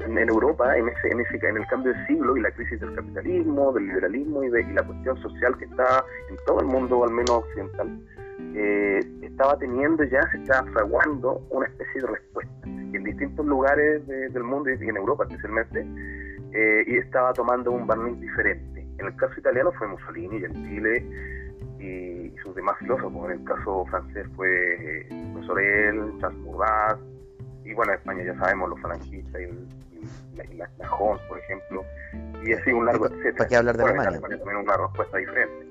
en Europa, en, ese, en, ese, en el cambio de siglo y la crisis del capitalismo, del liberalismo y, de, y la cuestión social que está en todo el mundo, al menos occidental, eh, estaba teniendo ya, se estaba fraguando una especie de respuesta. En distintos lugares de- del mundo y en Europa especialmente, eh, y estaba tomando un barniz diferente. En el caso italiano fue Mussolini, y, y sus demás filósofos. En el caso francés fue, Sorel, Charles Maurras, y bueno, en España ya sabemos los falangistas y, y la, y la- la Homs, por ejemplo, y así un largo ¿Y pa- etcétera. para qué hablar de Bueno, Alemania? también una respuesta diferente.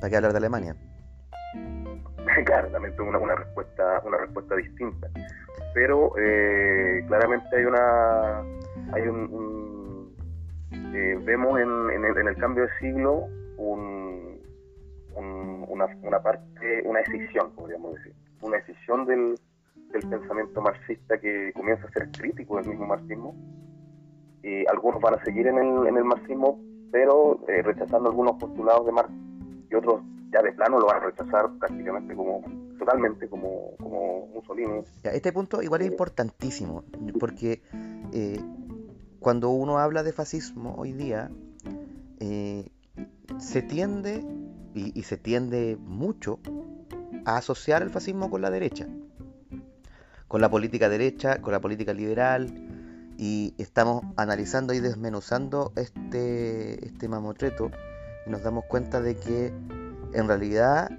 ¿Para qué hablar de Alemania? claro, también tuvo una, una respuesta una respuesta distinta. Pero eh, claramente hay una hay un, un- eh, vemos en, en el, en el cambio de siglo un, un- una, una parte una decisión podríamos decir. Una decisión del, del pensamiento marxista que comienza a ser crítico del mismo marxismo. Y algunos van a seguir en el, en el marxismo pero eh, rechazando algunos postulados de Marx y otros ya de plano lo van a rechazar prácticamente como totalmente como, como Mussolini. Este punto igual es importantísimo, porque eh, cuando uno habla de fascismo hoy día, eh, se tiende, y, se tiende mucho, a asociar el fascismo con la derecha, con la política derecha, con la política liberal, y estamos analizando y desmenuzando este, este mamotreto, y nos damos cuenta de que en realidad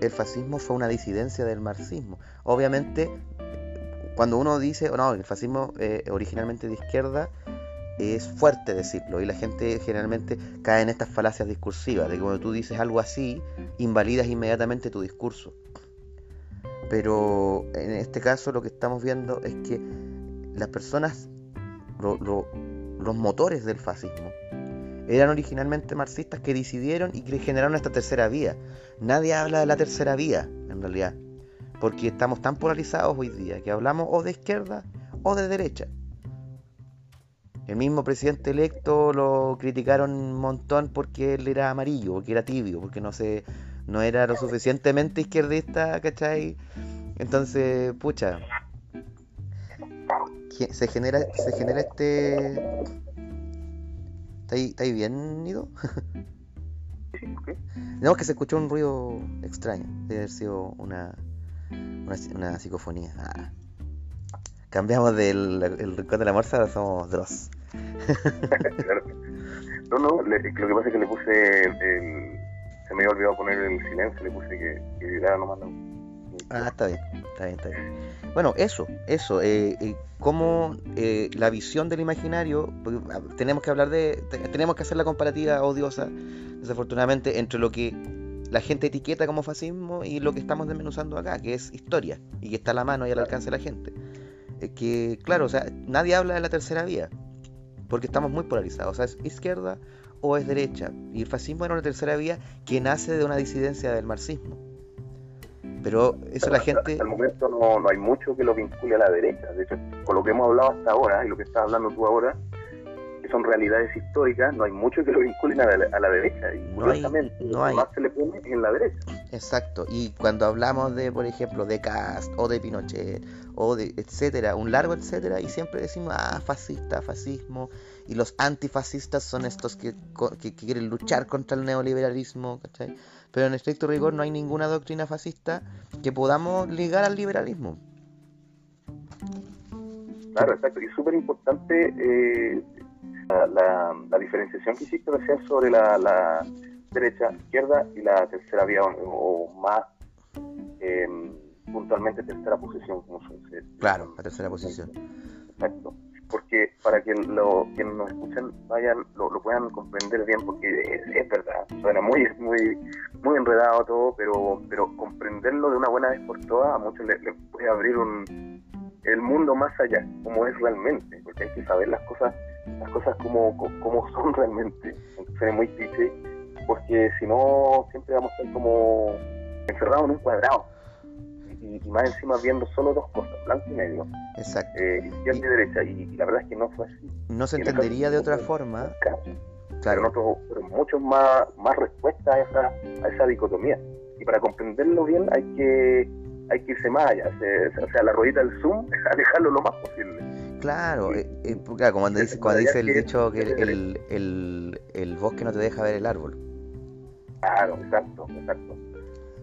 el fascismo fue una disidencia del marxismo. Obviamente, cuando uno dice, oh, no, el fascismo eh, originalmente de izquierda, es fuerte decirlo y la gente generalmente cae en estas falacias discursivas, de que cuando tú dices algo así, invalidas inmediatamente tu discurso. Pero en este caso lo que estamos viendo es que las personas, los motores del fascismo, eran originalmente marxistas que decidieron y que generaron esta tercera vía. Nadie habla de la tercera vía, en realidad, porque estamos tan polarizados hoy día que hablamos o de izquierda o de derecha. El mismo presidente electo lo criticaron un montón porque él era amarillo, porque era tibio, porque no se no era lo suficientemente izquierdista, ¿cachai? Entonces, pucha, se genera, se genera este... ¿Está ahí, ¿Está ahí bien, Nido? no, que se escuchó un ruido extraño, debe haber sido una, una, psicofonía. Ah. Cambiamos del el rincón de la morsa, ahora somos dos. No, no, lo que pasa es que le puse el, se me había olvidado poner el silencio, le puse que, que nomás. Ah, está bien, está bien, está bien. Bueno, eso, eso, eh, eh cómo eh, la visión del imaginario, ah, tenemos que hablar de, tenemos que hacer la comparativa odiosa, desafortunadamente, entre lo que la gente etiqueta como fascismo y lo que estamos desmenuzando acá, que es historia, y que está a la mano y al alcance de la gente. Eh, que, claro, o sea, nadie habla de la tercera vía, porque estamos muy polarizados, o sea, es izquierda o es derecha. Y el fascismo era una tercera vía que nace de una disidencia del marxismo. Pero eso la gente... Hasta el momento no, no, hay mucho que lo vincule a la derecha. De hecho, con lo que hemos hablado hasta ahora y lo que estás hablando tú ahora, son realidades históricas, no hay mucho que lo vinculen a la, derecha. Y no hay, no hay. más se le pone en la derecha. Exacto. Y cuando hablamos de, por ejemplo, de Cast o de Pinochet o de etcétera, un largo etcétera, y siempre decimos, ah, fascista, fascismo, y los antifascistas son estos que, que, quieren luchar contra el neoliberalismo, ¿cachai? Pero en estricto rigor no hay ninguna doctrina fascista que podamos ligar al liberalismo. Claro, exacto. Y es súper importante eh, la, la, diferenciación que hiciste recién sobre la, derecha, izquierda y la tercera vía, o, más eh, puntualmente tercera posición, como dice. Claro, la tercera posición. Exacto porque para que lo, quienes nos escuchen vayan lo, puedan comprender bien porque es, verdad suena muy muy muy enredado todo pero pero comprenderlo de una buena vez por todas a muchos les le puede abrir un el mundo más allá como es realmente porque hay que saber las cosas las cosas como, como son realmente suena muy cliché porque si no siempre vamos a estar como encerrados en un cuadrado y, más encima viendo solo dos cosas, blanco y negro. Exacto. Eh, izquierda y, derecha, y, la verdad es que no fue así. No se entendería de otra forma. Claro. Pero, pero muchos más, más respuestas a esa, a esa dicotomía. Y para comprenderlo bien hay que hay que irse más allá, o sea, la ruedita del zoom, alejarlo lo más posible. Claro, eh, eh, claro como dice, cuando dice el dicho que el, el, el, bosque no te deja ver el árbol. Claro, exacto, exacto.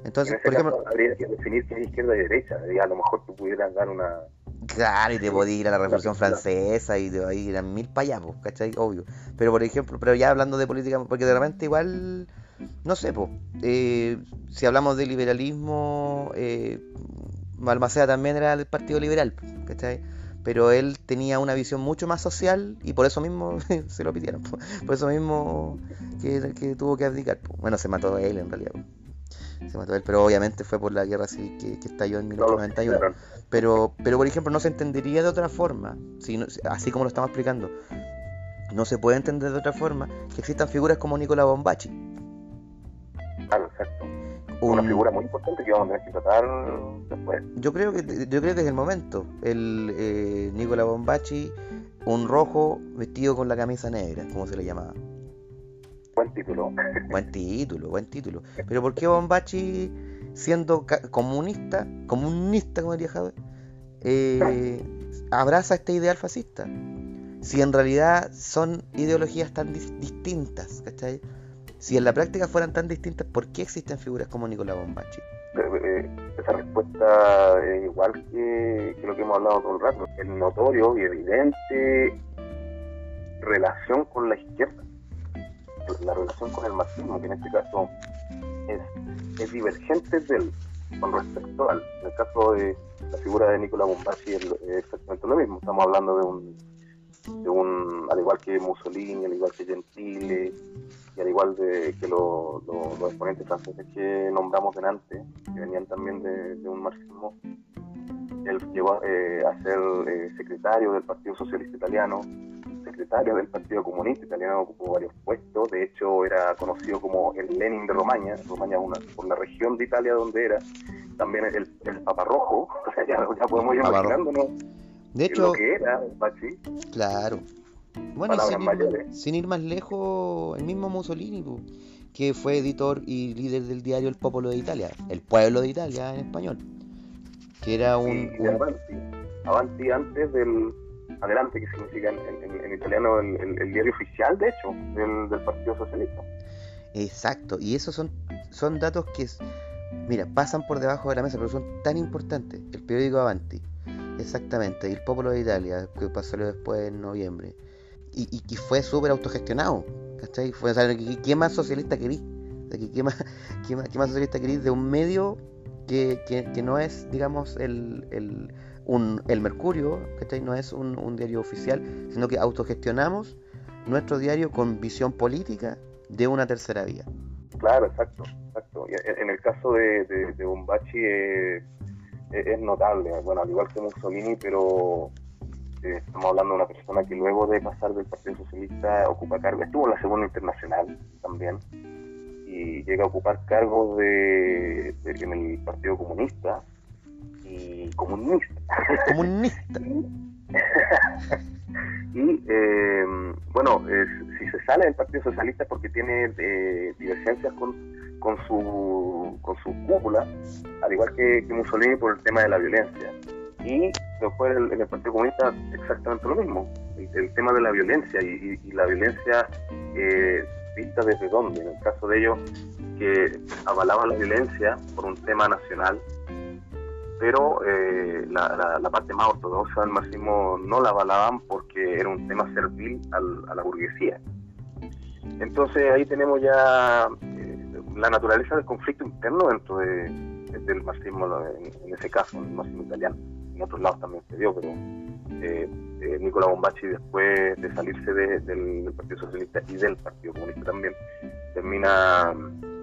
Entonces, por ejemplo. Habría que definir qué es izquierda y derecha. Y a lo mejor tú pudieras dar una. Claro, y te podías ir a la Revolución Francesa y te ir a mil payapos, ¿cachai? Obvio. Pero por ejemplo, pero ya hablando de política, porque de repente igual, no sé, pues, si hablamos de liberalismo, eh, Balmaceda también era el Partido Liberal, ¿cachai? Pero él tenía una visión mucho más social y por eso mismo se lo pidieron, por eso mismo que, que tuvo que abdicar. Bueno, se mató él en realidad se mató él, pero obviamente fue por la guerra civil que, que estalló en 1891. Pero, pero, por ejemplo, no se entendería de otra forma, así como lo estamos explicando. No se puede entender de otra forma que existan figuras como Nicolás Bombachi. Claro, exacto. Una figura muy importante que vamos a tener que tratar después. Yo creo que, yo creo que es el momento. El eh, Nicolás Bombachi, un rojo vestido con la camisa negra, como se le llamaba. Buen título. Buen título, buen título. Pero ¿por qué Bombachi, siendo comunista, comunista como diría Javier, eh, abraza este ideal fascista? Si en realidad son ideologías tan distintas, ¿cachai? Si en la práctica fueran tan distintas, ¿por qué existen figuras como Nicolás Bombachi? Eh, eh, esa respuesta es igual que, lo que hemos hablado todo el rato. El notorio y evidente relación con la izquierda la relación con el marxismo, que en este caso es, divergente de él, con respecto al en el caso de la figura de Nicola Bombaci es exactamente lo mismo. Estamos hablando de un, de un, al igual que Mussolini, al igual que Gentile, y al igual de, que los exponentes franceses que nombramos delante, que venían también de, un marxismo, él llegó eh, a ser eh, secretario del Partido Socialista Italiano, secretario del Partido Comunista Italiano, ocupó varios puestos, de hecho era conocido como el Lenin de Romaña, Romaña una, por la región de Italia donde era, también el, el Papa Rojo, ya, ya podemos ir imaginándonos de hecho, lo que era Claro. Bueno, sin ir, más lejos, el mismo Mussolini, que fue editor y líder del diario El Popolo de Italia, El Pueblo de Italia en español, que era un... Avanti, antes del... Adelante, que significa en, italiano el, diario oficial, de hecho, del, Partido Socialista. Exacto, y esos son, son datos que, mira, pasan por debajo de la mesa, pero son tan importantes. El periódico Avanti, exactamente, y el Popolo de Italia, que pasó después en noviembre y, que fue súper autogestionado. ¿Cachai? Fue, ¿qué, más socialista querís? ¿qué, más, qué, más, socialista querís de un medio que, que, no es, digamos, el, el, un, el Mercurio, ¿cachai? No es un, un, diario oficial, sino que autogestionamos nuestro diario con visión política de una tercera vía. Claro, exacto, exacto. En, el caso de, de, Bombachi eh, es notable, bueno, al igual que Mussolini, pero estamos hablando de una persona que luego de pasar del Partido Socialista ocupa cargos, estuvo en la Segunda Internacional también, y llega a ocupar cargos de, en el Partido Comunista y comunista. Comunista. y eh, bueno, si se sale del Partido Socialista porque tiene eh, divergencias con, con, su, con su cúpula, al igual que Mussolini por el tema de la violencia y después en el Partido Comunista exactamente lo mismo, el, tema de la violencia y, la violencia eh, vista desde dónde, en el caso de ellos que avalaban la violencia por un tema nacional, pero eh, la, parte más ortodoxa del marxismo no la avalaban porque era un tema servil a la burguesía. Entonces ahí tenemos ya eh, la naturaleza del conflicto interno dentro del marxismo, en, ese caso, en el marxismo italiano en otros lados también se dio, pero eh, eh, Nicolás Bombachi después de salirse del Partido Socialista y del Partido Comunista también, termina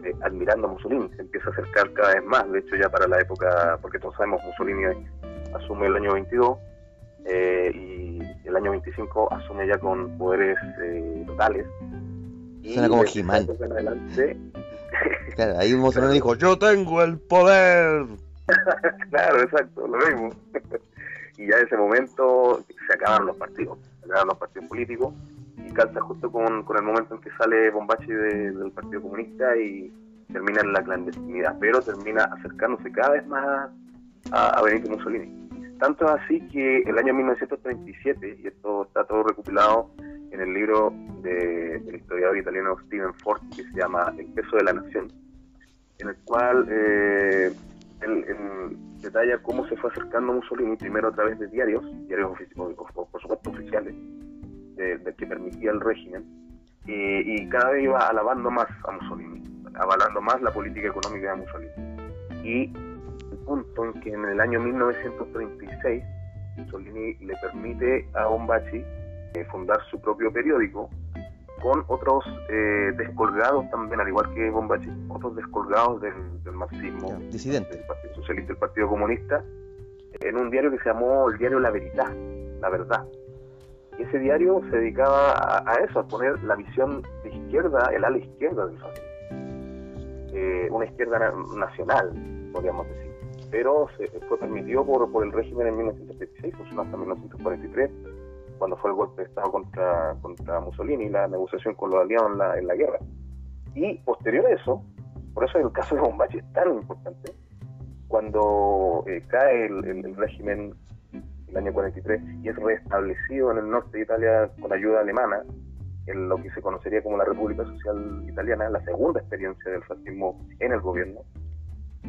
eh, admirando a Mussolini, se empieza a acercar cada vez más, de hecho ya para la época, porque todos sabemos, Mussolini asume el año 22 y el año 25 asume ya con poderes totales. Suena como Jimán. claro, ahí Mussolini dijo, yo tengo el poder. claro, exacto, lo mismo. Y ya en ese momento se acabaron los partidos, se acabaron los partidos políticos y calza justo con, con el momento en que sale Bombachi del Partido Comunista y termina en la clandestinidad, pero termina acercándose cada vez más a, Benito Mussolini. Tanto es así que el año 1937, y esto está todo recopilado en el libro de, del historiador italiano Stephen Ford, que se llama El peso de la nación, en el cual eh, él, detalla cómo se fue acercando Mussolini, primero a través de diarios, diarios por supuesto oficiales, de, que permitía el régimen, y, cada vez iba alabando más a Mussolini, avalando más la política económica de Mussolini. Y el punto en que en el año 1936 Mussolini le permite a Bombachi eh, fundar su propio periódico con otros eh, descolgados también, al igual que Bombachi, otros descolgados del, marxismo, disidente. del Partido Socialista y del Partido Comunista, en un diario que se llamó el diario La Veridad, La Verdad. Y ese diario se dedicaba a, eso, a poner la visión de izquierda, el ala izquierda del fascismo. Eh, una izquierda nacional, podríamos decir. Pero se, fue permitido por, por el régimen en 1936, funcionó hasta 1943 cuando fue el golpe de Estado contra, contra Mussolini, la negociación con los aliados en la, en la guerra. Y posterior a eso, por eso el caso de Bombachi es tan importante, cuando eh, cae el, el, régimen el año 43 y es restablecido en el norte de Italia con ayuda alemana, en lo que se conocería como la República Social Italiana, la segunda experiencia del fascismo en el gobierno.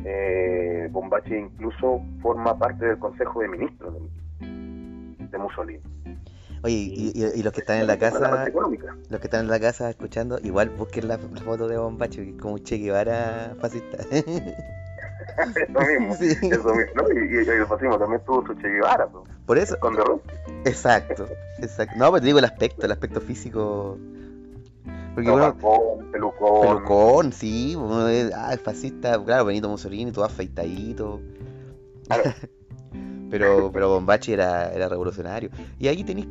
Eh, incluso forma parte del Consejo de Ministros de Mussolini. Oye, y, los que están en la casa, los que están en la casa escuchando, igual busquen la, foto de Bombacho, que es como un Che Guevara fascista. eso mismo, Sí. eso mismo. ¿no? Y, y el fascismo también tuvo su Che Guevara, pues, Por eso, con exacto, exacto. No, pero te digo el aspecto, el aspecto físico. Porque No, barbón, pelucón. pelucón, sí, uno es, ah, es fascista, claro, Benito Mussolini, todo afeitadito. Claro. pero, pero Bombachi era, era revolucionario. Y ahí tenéis,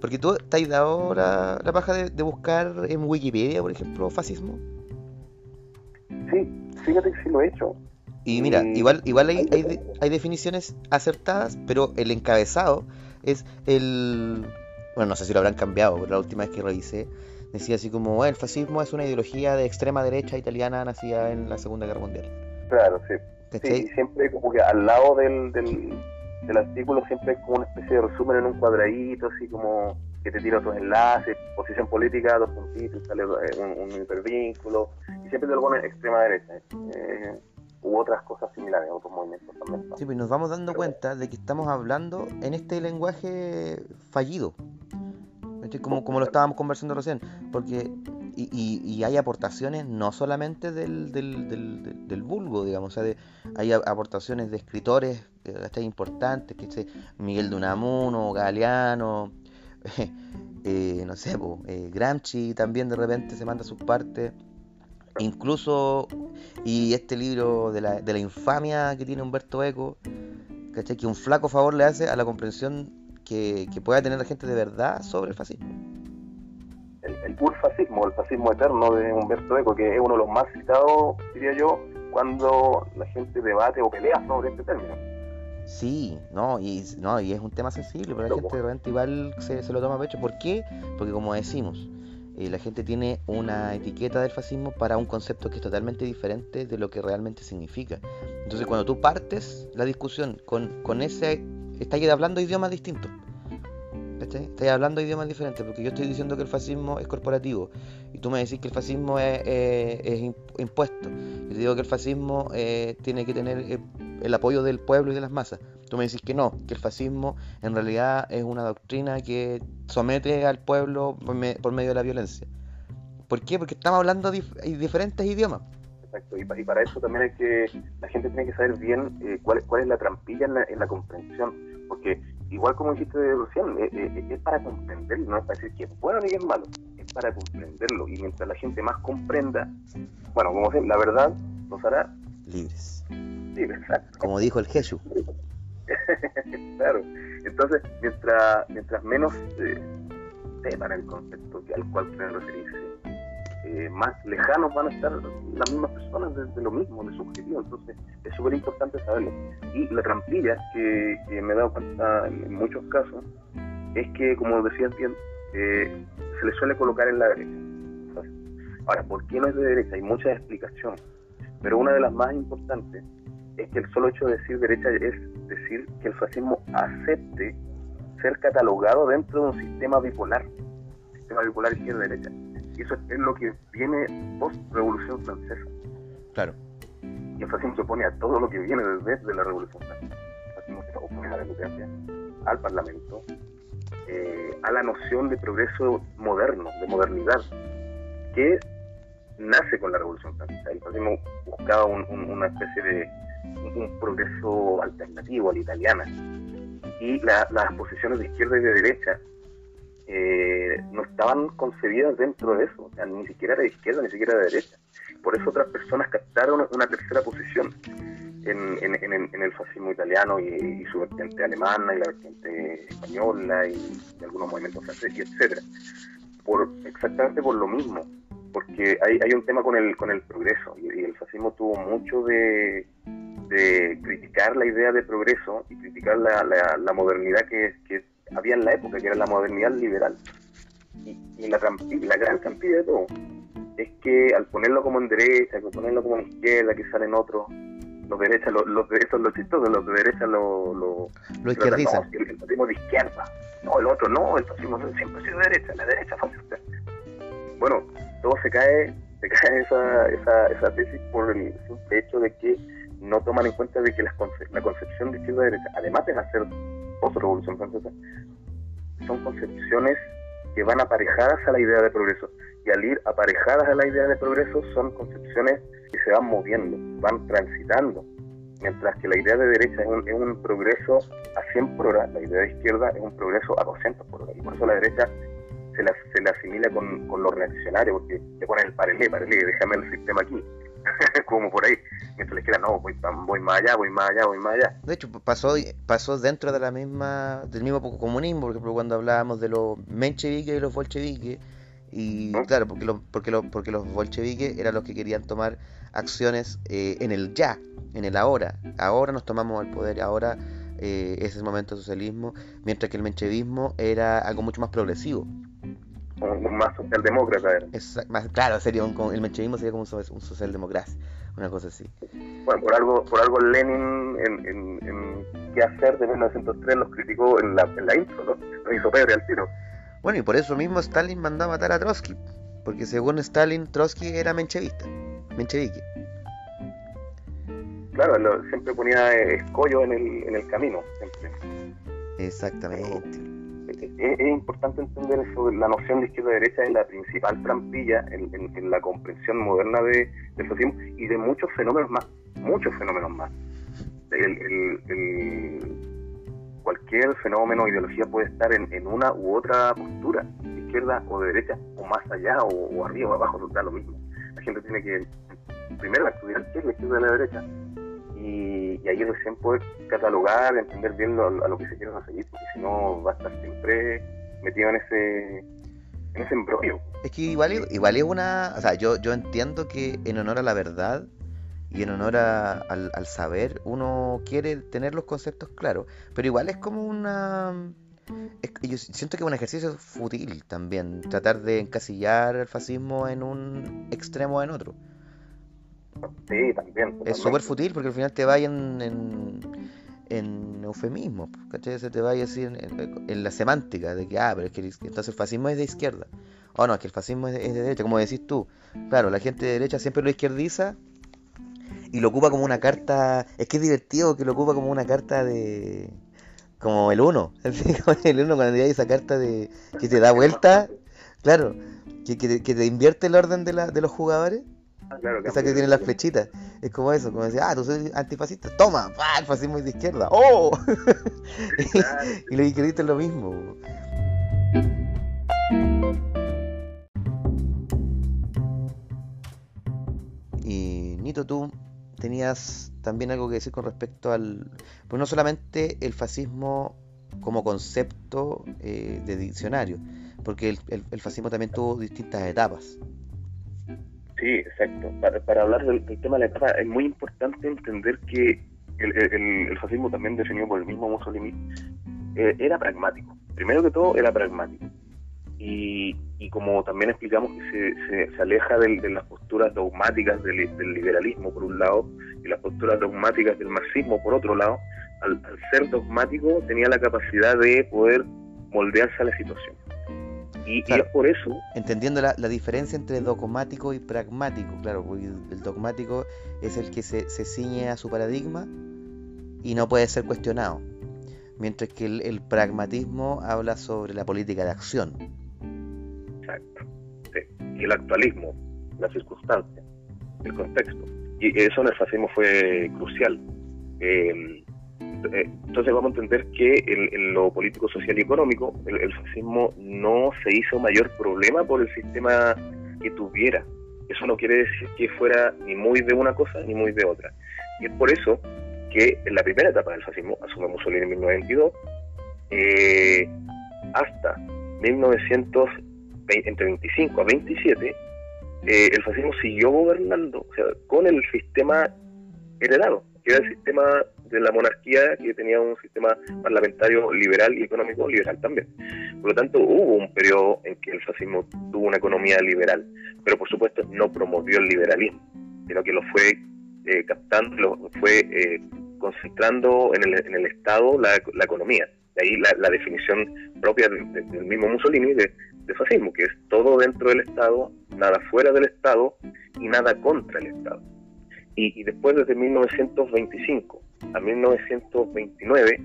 porque tú te has dado la, la paja de, de buscar en Wikipedia, por ejemplo, fascismo. Sí, fíjate que sí lo he hecho. Y mira, Y- igual, igual hay, hay, de- hay definiciones acertadas, pero el encabezado es el... Bueno, no sé si lo habrán cambiado, pero la última vez que revisé decía así como, "Bueno, el fascismo es una ideología de extrema derecha italiana nacida en la Segunda Guerra Mundial. Claro, sí. ¿Cachai? Sí, siempre como que al lado del, del, del artículo siempre hay como una especie de resumen en un cuadradito, así como que te tira otros enlaces, posición política, dos puntitos, sale eh, un, un hipervínculo, y siempre te lo pone extrema derecha. Eh, u otras cosas similares, otros movimientos también. Sí, pues nos vamos dando cuenta de que estamos hablando en este lenguaje fallido. Como, como lo estábamos conversando recién. Porque, y, y- y hay aportaciones no solamente del, del, del, del- del vulgo, digamos. O sea, de- hay aportaciones de escritores ¿cachai? importantes, sé, Miguel de Unamuno, Galeano, eh, no sé, po, eh, Gramsci también de repente se manda sus partes. Incluso, y este libro de la, de la infamia que tiene Humberto Eco, ¿cachai? Que un flaco favor le hace a la comprensión que, que pueda tener la gente de verdad sobre el fascismo. El, el urfascismo, el fascismo eterno de Humberto Eco, que es uno de los más citados, diría yo, cuando la gente debate o pelea sobre este término. Sí, no, y, no, y es un tema sensible, pero la gente de repente igual se, se lo toma a pecho. ¿Por qué? Porque como decimos, eh, la gente tiene una etiqueta del fascismo para un concepto que es totalmente diferente de lo que realmente significa. Entonces cuando tú partes la discusión con, con ese... Estás hablando idiomas distintos. ¿Cachai? Hablando idiomas diferentes, porque yo estoy diciendo que el fascismo es corporativo y tú me decís que el fascismo es, eh, es imp- impuesto. Yo te digo que el fascismo eh, tiene que tener eh, el apoyo del pueblo y de las masas. Tú me decís que no, que el fascismo en realidad es una doctrina que somete al pueblo por, me- por medio de la violencia. ¿Por qué? Porque estamos hablando dif- diferentes idiomas. Exacto, y para eso también hay que, la gente tiene que saber bien eh, cuál, cuál es la trampilla en la, en la comprensión, porque igual como dijiste recién, eh, eh, es para comprenderlo, no es para decir que es bueno ni que es malo, es para comprenderlo, y mientras la gente más comprenda, bueno, como la verdad nos hará Libres. libre, exacto, Como dijo el Jesús. claro, entonces mientras, mientras menos eh, sepan el concepto al cual quieren referirse, eh, más lejanos van a estar las mismas personas de, lo mismo, de su objetivo. Entonces, es súper importante saberlo. Y la trampilla que, me he dado cuenta en, muchos casos es que, como decías bien, eh, se le suele colocar en la derecha. Ahora, ¿por qué no es de derecha? Hay muchas explicaciones, pero una de las más importantes es que el solo hecho de decir derecha es decir que el fascismo acepte ser catalogado dentro de un sistema bipolar, sistema bipolar izquierda-derecha. Y eso es lo que viene post-revolución francesa. Claro. Y el fascismo se opone a todo lo que viene desde la revolución francesa. El fascismo se opone a la democracia, al parlamento, eh, a la noción de progreso moderno, de modernidad, que nace con la revolución francesa. El fascismo buscaba un- un- una especie de un, un progreso alternativo a la italiana. Y la- las posiciones de izquierda y de derecha eh, no estaban concebidas dentro de eso, o sea, ni siquiera era de izquierda, ni siquiera de derecha. Por eso otras personas captaron una tercera posición en, en- en- en el fascismo italiano y, y su vertiente alemana y la vertiente española y, y algunos movimientos franceses, etcétera. Por, exactamente por lo mismo, porque hay, hay un tema con el, con el progreso y, y el fascismo tuvo mucho de, de criticar la idea de progreso y criticar la, la- la modernidad que, que había en la época, que era la modernidad liberal. Y, y la, la gran trampilla de todo es que al ponerlo como en derecha, al ponerlo como en izquierda, que salen otros, los derechas, los, los de eso es lo chistoso, los derecha lo, izquierdizan. no, el fascismo de izquierda. No, el otro no, el fascismo siempre ha sido de derecha, la derecha fascista. Bueno, todo se cae, se cae esa, esa, esa tesis por el simple hecho de que no toman en cuenta de que las conce- la concepción de izquierda y derecha, además de nacer post-revolución francesa, son concepciones que van aparejadas a la idea de progreso. y al ir aparejadas a la idea de progreso son concepciones que se van moviendo, van transitando. Mientras que la idea de derecha es un, es un progreso a 100 por hora, la idea de izquierda es un progreso a 200 por hora. Y por eso la derecha se la, se la asimila con, con lo reaccionario, porque te ponen el parelé, parelé, déjame el sistema aquí. Como por ahí. Mientras la izquierda, no, voy, voy más allá, voy más allá, voy más allá. De hecho, pasó, pasó dentro de la misma, del mismo comunismo, por ejemplo, cuando hablábamos de los mencheviques y los bolcheviques, y ¿No? claro, porque, lo, porque, lo, porque los bolcheviques eran los que querían tomar acciones eh, en el ya, en el ahora. Ahora nos tomamos el poder, ahora eh, es el momento del socialismo, mientras que el menchevismo era algo mucho más progresivo. Un- Más socialdemócrata era. Es más, claro, sería un- el menchevismo sería como un, un socialdemocracia, una cosa así. Bueno, por algo, por algo Lenin en, en, en qué hacer de 1903 los criticó en la, en la intro, ¿no? Lo hizo Pedro al tiro. Bueno, y por eso mismo Stalin mandó a matar a Trotsky, porque según Stalin, Trotsky era menchevista, menchevique. Claro, lo- siempre ponía eh, escollo en el, en el camino. Siempre. Exactamente. Es, importante entender eso, la noción de izquierda-derecha es la principal trampilla en, en- en la comprensión moderna de, del fascismo y de muchos fenómenos más, muchos fenómenos más. Cualquier fenómeno o ideología puede estar en, una u otra postura, izquierda o de derecha, o más allá, o, o arriba o abajo, da lo mismo. La gente tiene que primero estudiar qué es la izquierda y la derecha y, y ahí recién poder catalogar, entender bien lo- a lo que se quiere seguir, porque si no va a estar siempre metido en ese en ese embrollo. Es que igual, igual es una... O sea, yo, yo entiendo que en honor a la verdad y en honor a- al, al saber, uno quiere tener los conceptos claros, pero igual es como una... yo siento que es un ejercicio fútil también, tratar de encasillar el fascismo en un extremo o en otro. Sí, también. Es súper fútil porque al final te vayan en, en eufemismos, ¿cachai? Se te vaya así en, en- en la semántica de que, ah, pero es que el- entonces el fascismo es de izquierda. O no, es que el fascismo es de, es de derecha, como decís tú. Claro, la gente de derecha siempre lo izquierdiza y lo ocupa como una carta. Es que es divertido que lo ocupa como una carta de. Como el uno. El uno cuando hay esa carta de que te da vuelta. Claro, que, que te, que te invierte el orden de, la, de los jugadores. Claro, Esa que tiene las flechitas. Es como eso, como decir, ah, tú soy antifascista. Toma, ¡pah! el fascismo es de izquierda. ¡Oh! Claro. y lo izquierdista es lo mismo. Y Nito, tú tenías también algo que decir con respecto al. Pues no solamente el fascismo como concepto eh, de diccionario, porque el, el- el fascismo también tuvo distintas etapas. Sí, exacto. Para, hablar del, tema de la etapa, es muy importante entender que el, fascismo, también definido por el mismo Mussolini, eh, era pragmático. Primero que todo, era pragmático. Y, y como también explicamos se, se, se aleja del- de las posturas dogmáticas del, liberalismo, por un lado, y las posturas dogmáticas del marxismo, por otro lado, al ser dogmático tenía la capacidad de poder moldearse a la situación. Y, es por eso Entendiendo la, la diferencia entre dogmático y pragmático, claro, porque el, dogmático es el que se, se ciñe a su paradigma y no puede ser cuestionado, mientras que el, el pragmatismo habla sobre la política de acción. Exacto. Sí. Y el actualismo, la circunstancia, el contexto. Y eso en el fascismo fue crucial. Eh, entonces vamos a entender que en, en lo político, social y económico, el, el fascismo no se hizo mayor problema por el sistema que tuviera. Eso no quiere decir que fuera ni muy de una cosa ni muy de otra. Y es por eso que en la primera etapa del fascismo, asume Mussolini en 1922, eh, hasta 1920, entre 25 a 27, eh, el fascismo siguió gobernando o sea, con el sistema heredado, que era el sistema de la monarquía, que tenía un sistema parlamentario liberal y económico liberal también. Por lo tanto, hubo un periodo en que el fascismo tuvo una economía liberal, pero por supuesto no promovió el liberalismo, sino que lo fue eh, captando, lo fue eh, concentrando en el, en el Estado la, la economía. De ahí la, la definición propia de- de- del mismo Mussolini de, de fascismo, que es todo dentro del Estado, nada fuera del Estado y nada contra el Estado. Y, y después, desde 1925 a 1929,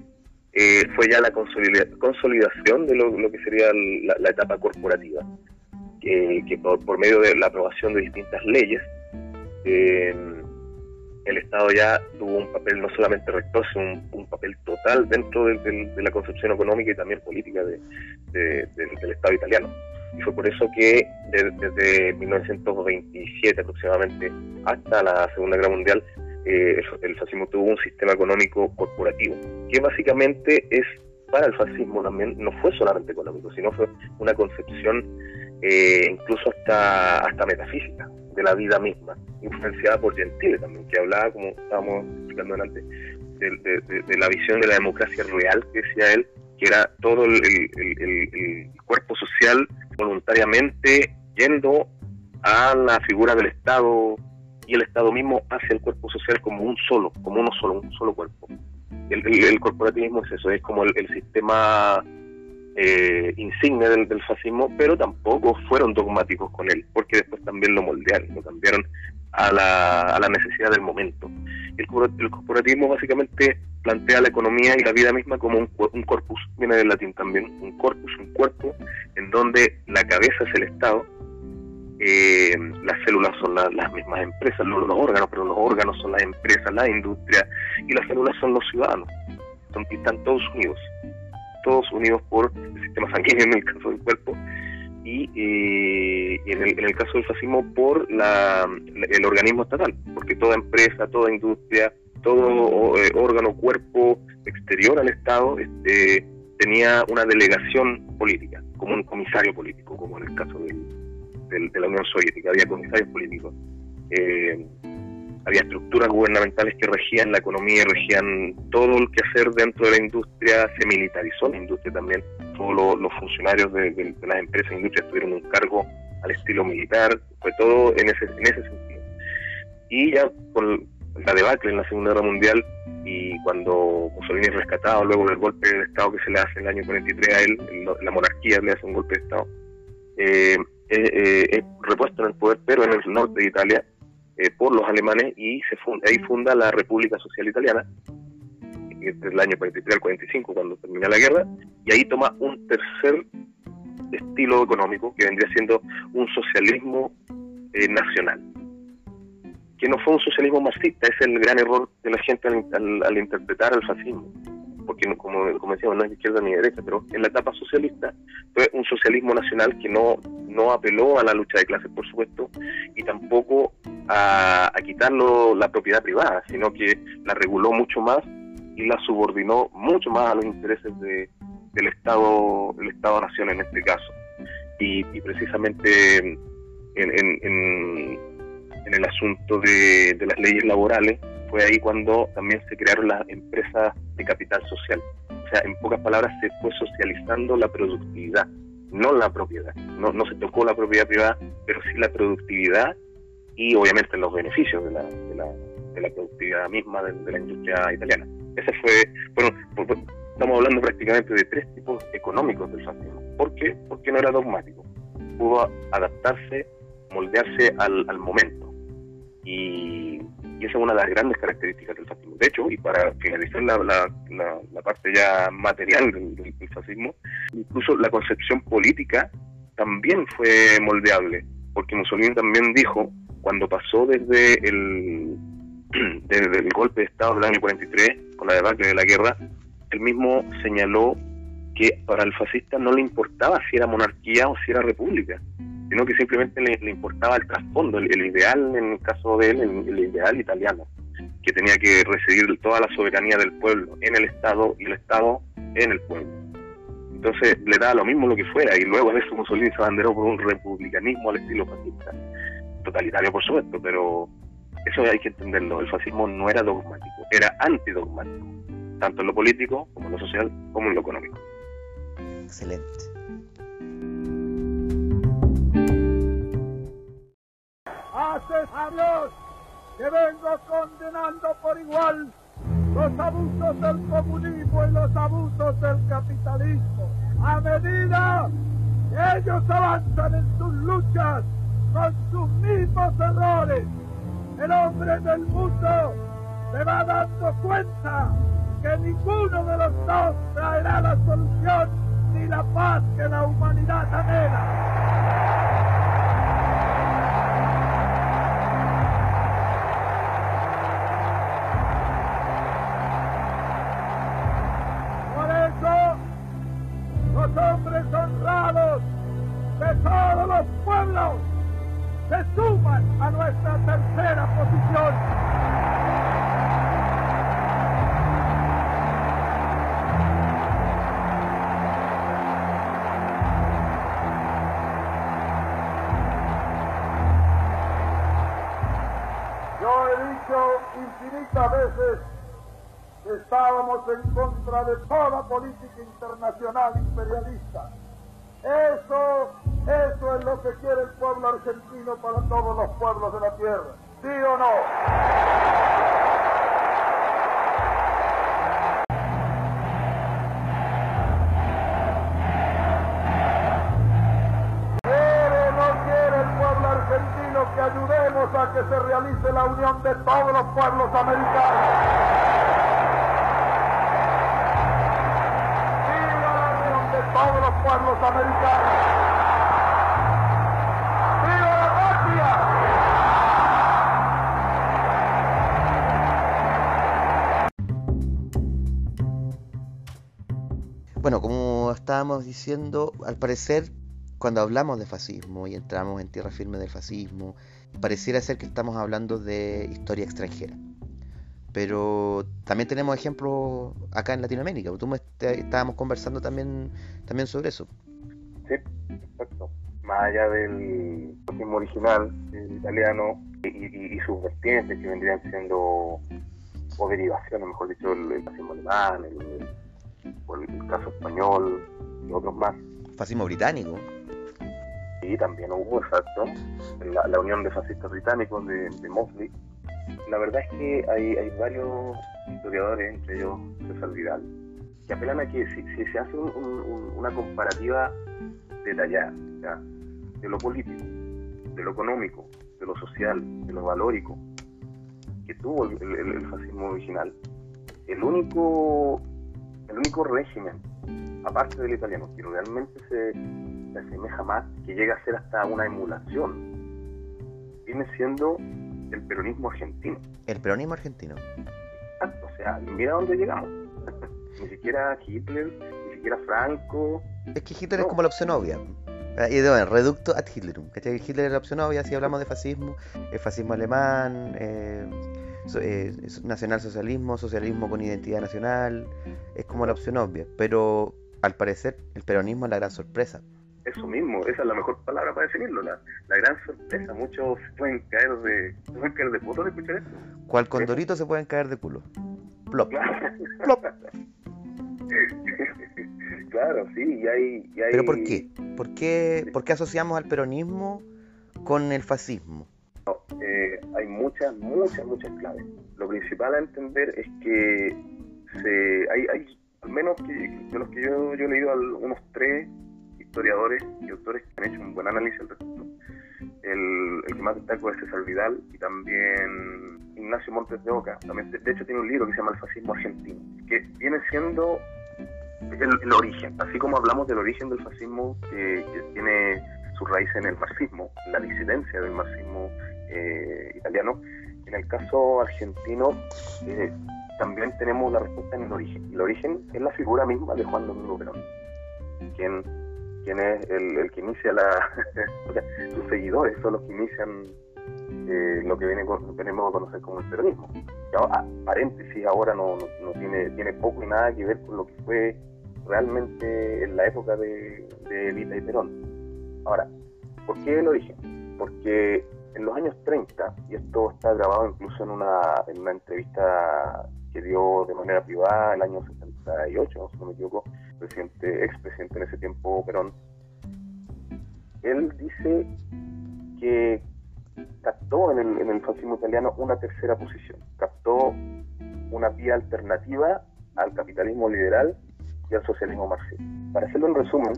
eh, fue ya la consolida- consolidación de lo, lo que sería la, la etapa corporativa, que por, por, medio de la aprobación de distintas leyes, eh, el Estado ya tuvo un papel no solamente rector, sino un, papel total dentro de, la concepción económica y también política de, del Estado italiano. Y fue por eso que desde 1927 aproximadamente hasta la Segunda Guerra Mundial, eh, el, fascismo tuvo un sistema económico corporativo, que básicamente es para el fascismo también, no fue solamente económico, sino fue una concepción eh, incluso hasta, hasta metafísica de la vida misma, influenciada por Gentile también, que hablaba, como estábamos explicando antes, de, la visión de la democracia real que decía él, que era todo el, cuerpo social voluntariamente yendo a la figura del Estado y el Estado mismo hacia el cuerpo social como un solo, como uno solo, un solo cuerpo. El, corporativismo es eso, es como el, sistema eh, insigne del, fascismo, pero tampoco fueron dogmáticos con él, porque después también lo moldearon, lo cambiaron a la, a la necesidad del momento. El, el, corporativismo básicamente plantea la economía y la vida misma como un, un corpus, viene del latín también, un corpus, un cuerpo, en donde la cabeza es el Estado, eh, las células son las mismas empresas, no los órganos, pero los órganos son las empresas, la industria, y las células son los ciudadanos, son, están todos unidos todos unidos por el sistema sanguíneo en el caso del cuerpo y, eh, en, el, caso del fascismo por la, el organismo estatal, porque toda empresa, toda industria, todo eh, órgano, cuerpo exterior al Estado este, tenía una delegación política, como un comisario político, como en el caso de la Unión Soviética, había comisarios políticos. Eh, había estructuras gubernamentales que regían la economía y regían todo el que hacer dentro de la industria, se militarizó la industria también, todos los, funcionarios de, las empresas e industrias tuvieron un cargo al estilo militar, fue todo en ese, en ese sentido. Y ya con la debacle en la Segunda Guerra Mundial y cuando Mussolini es rescatado luego del golpe de Estado que se le hace en el año 43 a él, la monarquía le hace un golpe de Estado, eh, es repuesto en el poder, pero en el norte de Italia, eh, por los alemanes y se funda, ahí funda la República Social Italiana, desde el año 43 al 45, cuando termina la guerra, y ahí toma un tercer estilo económico que vendría siendo un socialismo eh, nacional, que no fue un socialismo marxista, es el gran error de la gente al, interpretar al fascismo, porque como, como decíamos, no es izquierda ni derecha, pero en la etapa socialista fue un socialismo nacional que no, no apeló a la lucha de clases, por supuesto, y tampoco a, quitarlo la propiedad privada, sino que la reguló mucho más y la subordinó mucho más a los intereses de, del Estado, del Estado-Nación en este caso. Y, precisamente en, en, en, el asunto de, de las leyes laborales fue ahí cuando también se crearon las empresas de capital social. O sea, en pocas palabras se fue socializando la productividad, no la propiedad. No, no se tocó la propiedad privada, pero sí la productividad y obviamente los beneficios de la, de la, de la productividad misma de, la industria italiana. Ese fue, bueno, estamos hablando prácticamente de tres tipos económicos del fascismo. ¿Por qué? Porque no era dogmático. Pudo adaptarse, moldearse al, al momento. Y, y, esa es una de las grandes características del fascismo. De hecho, y para finalizar la, la, la, parte ya material del, fascismo, incluso la concepción política también fue moldeable, porque Mussolini también dijo cuando pasó desde el, desde el golpe de Estado del año 43, con la debacle de la guerra, él mismo señaló que para el fascista no le importaba si era monarquía o si era república, sino que simplemente le, importaba el trasfondo, el, ideal, en el caso de él, el, ideal italiano, que tenía que recibir toda la soberanía del pueblo en el Estado y el Estado en el pueblo. Entonces le daba lo mismo lo que fuera, y luego de eso Mussolini se abanderó por un republicanismo al estilo fascista totalitario por supuesto, pero eso hay que entenderlo. El fascismo no era dogmático, era antidogmático, tanto en lo político como en lo social como en lo económico. Excelente. Haces a Dios que vengo condenando por igual los abusos del comunismo y los abusos del capitalismo. A medida que ellos avanzan en sus luchas con sus mismos errores. El hombre del mundo se va dando cuenta que ninguno de los dos traerá la solución la paz que la humanidad anhela. Estábamos en contra de toda política internacional imperialista. Eso, eso es lo que quiere el pueblo argentino para todos los pueblos de la tierra. ¿Sí o no? ¿Quiere o no quiere el pueblo argentino que ayudemos a que se realice la unión de todos los pueblos americanos? Americanos! Bueno, como estábamos diciendo, al parecer, cuando hablamos de fascismo y entramos en tierra firme del fascismo, pareciera ser que estamos hablando de historia extranjera. Pero también tenemos ejemplos acá en Latinoamérica. Est- estábamos conversando también, también sobre eso. Sí, exacto. Más allá del fascismo original, el italiano, y, y- y sus vertientes que vendrían siendo, o derivaciones, mejor dicho, el, fascismo alemán, el, caso español y otros más. Fascismo británico. Y también hubo, exacto, la, la unión de fascistas británicos de, de Mosley. La verdad es que hay, hay varios historiadores, entre ellos César Vidal, que apelan a que si, si se hace un- un- un- una comparativa detallada ¿ya? de lo político, de lo económico, de lo social, de lo valórico que tuvo el, el- el fascismo original, el único, el único régimen, aparte del italiano, que realmente se, se asemeja más, que llega a ser hasta una emulación, viene siendo el peronismo argentino. El peronismo argentino. Exacto, o sea, mira dónde llegamos. ni siquiera Hitler, ni siquiera Franco. Es que Hitler es No. como la opción obvia. Ah, Y bueno, reducto ad Hitlerum. ¿cachai? Hitler es la opción obvia si hablamos de fascismo. El fascismo alemán, eh, so- eh, es- nacionalsocialismo, socialismo con identidad nacional. Es como la opción obvia. Pero al parecer el peronismo es la gran sorpresa. Eso mismo, esa es la mejor palabra para definirlo, la, la gran sorpresa. Muchos se pueden caer de, se pueden caer de puto de escuchar esto. Cual condorito se pueden caer de culo. Plop. Plop. claro, sí, y hay, y hay... ¿Pero por qué? ¿Por qué, por qué asociamos al peronismo con el fascismo? Eh, hay muchas, muchas, muchas claves. Lo principal a entender es que se, hay, hay, al menos que, de los que yo, yo he leído, unos tres historiadores y autores que han hecho un buen análisis al respecto. El, el que más destaco es César Vidal y también Ignacio Montes de Oca. De hecho, tiene un libro que se llama El fascismo argentino, que viene siendo el, el origen, así como hablamos del origen del fascismo que, tiene su raíz en el marxismo, la disidencia del marxismo eh, italiano. En el caso argentino eh, también tenemos la respuesta en el origen. El origen es la figura misma de Juan Domingo Perón, quien, quien es el, el que inicia la... o sea, sus seguidores son los que inician eh, lo que viene con- venimos a conocer como el peronismo. Que ahora, ah, paréntesis, ahora no, no, tiene, poco y nada que ver con lo que fue realmente en la época de, de y Perón. Ahora, ¿por qué el origen? Porque en los años 30, y esto está grabado incluso en una, en una entrevista que dio de manera privada el año 78, si no me equivoco, presidente, expresidente en ese tiempo, Perón, él dice que captó en el, en el fascismo italiano una tercera posición, captó una vía alternativa al capitalismo liberal y al socialismo marxista. Para hacerlo en resumen,